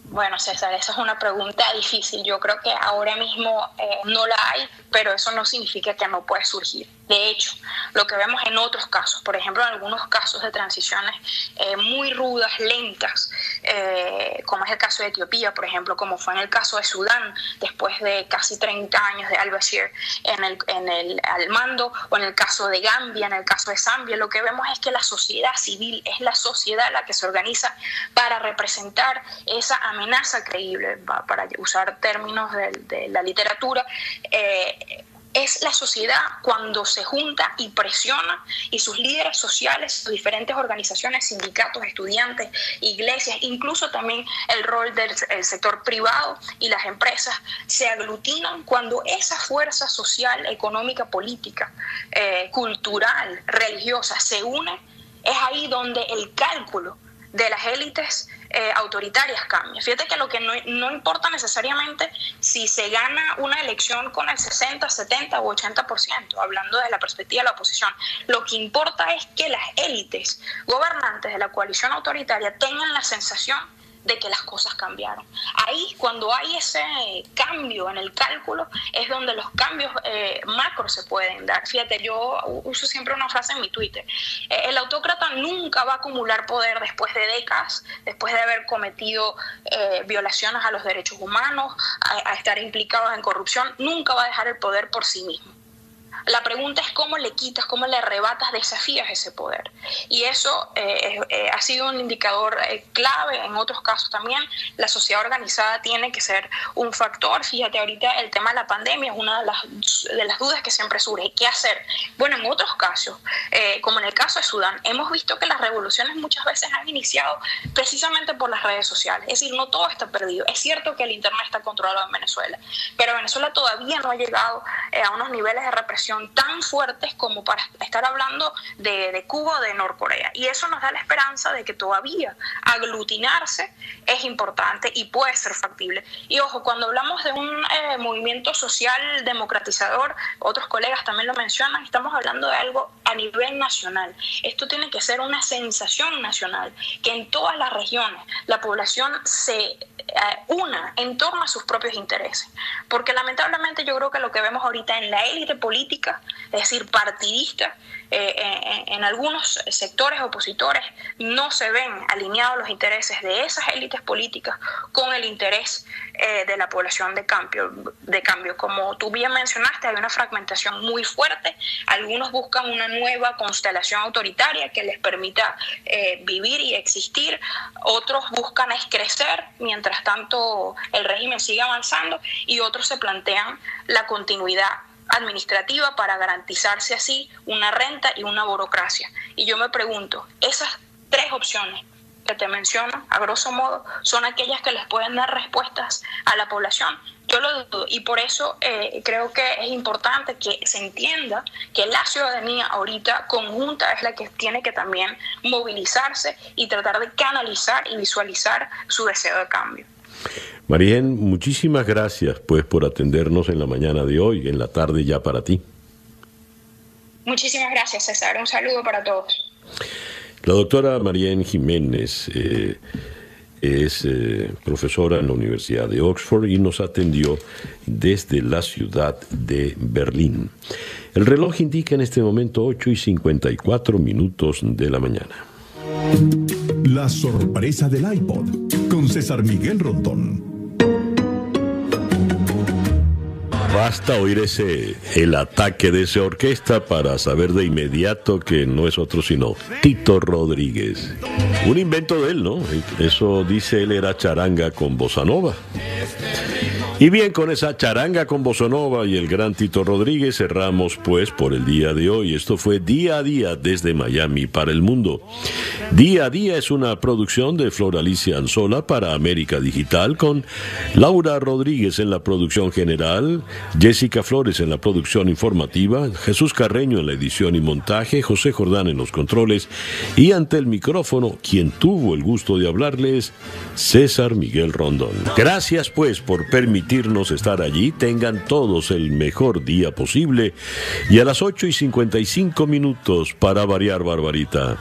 Bueno, César, esa es una pregunta difícil. Yo creo que ahora mismo eh, no la hay, pero eso no significa que no pueda surgir. De hecho, lo que vemos en otros casos, por ejemplo, en algunos casos de transiciones eh, muy rudas, lentas, eh, como es el caso de Etiopía, por ejemplo, como fue en el caso de Sudán, después de casi 30 años de al-Bashir en el, en el, al mando, o en el caso de Gambia, en el caso de Zambia, lo que vemos es que la sociedad civil es la sociedad la que se organiza para representar esa amenaza creíble, para usar términos de, la literatura. Eh, es la sociedad cuando se junta y presiona y sus líderes sociales, sus diferentes organizaciones, sindicatos, estudiantes, iglesias, incluso también el rol del sector privado y las empresas se aglutinan cuando esa fuerza social, económica, política, eh, cultural, religiosa se une, es ahí donde el cálculo de las élites eh, autoritarias cambia. Fíjate que lo que no, no, importa necesariamente si se gana una elección con el 60, 70 o 80%, hablando desde la perspectiva de la oposición, lo que importa es que las élites gobernantes de la coalición autoritaria tengan la sensación de que las cosas cambiaron. Ahí, cuando hay ese cambio en el cálculo, es donde los cambios eh, macros se pueden dar. Fíjate, yo uso siempre una frase en mi Twitter. Eh, el autócrata nunca va a acumular poder después de décadas, después de haber cometido eh, violaciones a los derechos humanos, a estar implicados en corrupción, nunca va a dejar el poder por sí mismo. La pregunta es cómo le quitas, cómo le arrebatas, desafías ese poder. Y eso eh, eh, ha sido un indicador eh, clave en otros casos también. La sociedad organizada tiene que ser un factor. Fíjate, ahorita el tema de la pandemia es una de las, de las dudas que siempre surge. ¿Qué hacer? Bueno, en otros casos, como en el caso de Sudán, hemos visto que las revoluciones muchas veces han iniciado precisamente por las redes sociales. Es decir, no todo está perdido. Es cierto que el Internet está controlado en Venezuela, pero Venezuela todavía no ha llegado a unos niveles de represión tan fuertes como para estar hablando de, Cuba o de Norcorea. Y eso nos da la esperanza de que todavía aglutinarse es importante y puede ser factible. Y ojo, cuando hablamos de un eh, movimiento social democratizador, otros colegas también lo mencionan, estamos hablando de algo a nivel nacional. Esto tiene que ser una sensación nacional, que en todas las regiones la población se una en torno a sus propios intereses. Porque lamentablemente yo creo que lo que vemos ahorita en la élite política es decir, partidista, eh, eh, en algunos sectores opositores no se ven alineados los intereses de esas élites políticas con el interés eh, de la población de cambio, de cambio. Como tú bien mencionaste, hay una fragmentación muy fuerte. Algunos buscan una nueva constelación autoritaria que les permita vivir y existir. Otros buscan es crecer mientras tanto el régimen sigue avanzando y otros se plantean la continuidad administrativa para garantizarse así una renta y una burocracia. Y yo me pregunto, esas tres opciones que te menciono, a grosso modo, son aquellas que les pueden dar respuestas a la población. Yo lo dudo y por eso eh, creo que es importante que se entienda que la ciudadanía ahorita conjunta es la que tiene que también movilizarse y tratar de canalizar y visualizar su deseo de cambio. Marien, muchísimas gracias pues por atendernos en la mañana de hoy, en la tarde ya para ti. Muchísimas gracias, César. Un saludo para todos. La doctora Marien Jiménez eh, es eh, profesora en la Universidad de Oxford y nos atendió desde la ciudad de Berlín. El reloj indica en este momento 8 y 54 minutos de la mañana. La sorpresa del iPod con César Miguel Rondón. Basta oír ese el ataque de esa orquesta para saber de inmediato que no es otro sino Tito Rodríguez. Un invento de él, ¿no? Eso dice él era charanga con bossa nova. Y bien, con esa charanga con Bosonova y el gran Tito Rodríguez cerramos pues por el día de hoy. Esto fue Día a Día desde Miami para el mundo. Día a Día es una producción de Flor Alicia Anzola para América Digital con Laura Rodríguez en la producción general, Jessica Flores en la producción informativa, Jesús Carreño en la edición y montaje, José Jordán en los controles y ante el micrófono, quien tuvo el gusto de hablarles, César Miguel Rondón. Gracias pues por permitir estar allí. Tengan todos el mejor día posible. Y a las 8 y 55 minutos para variar, Barbarita.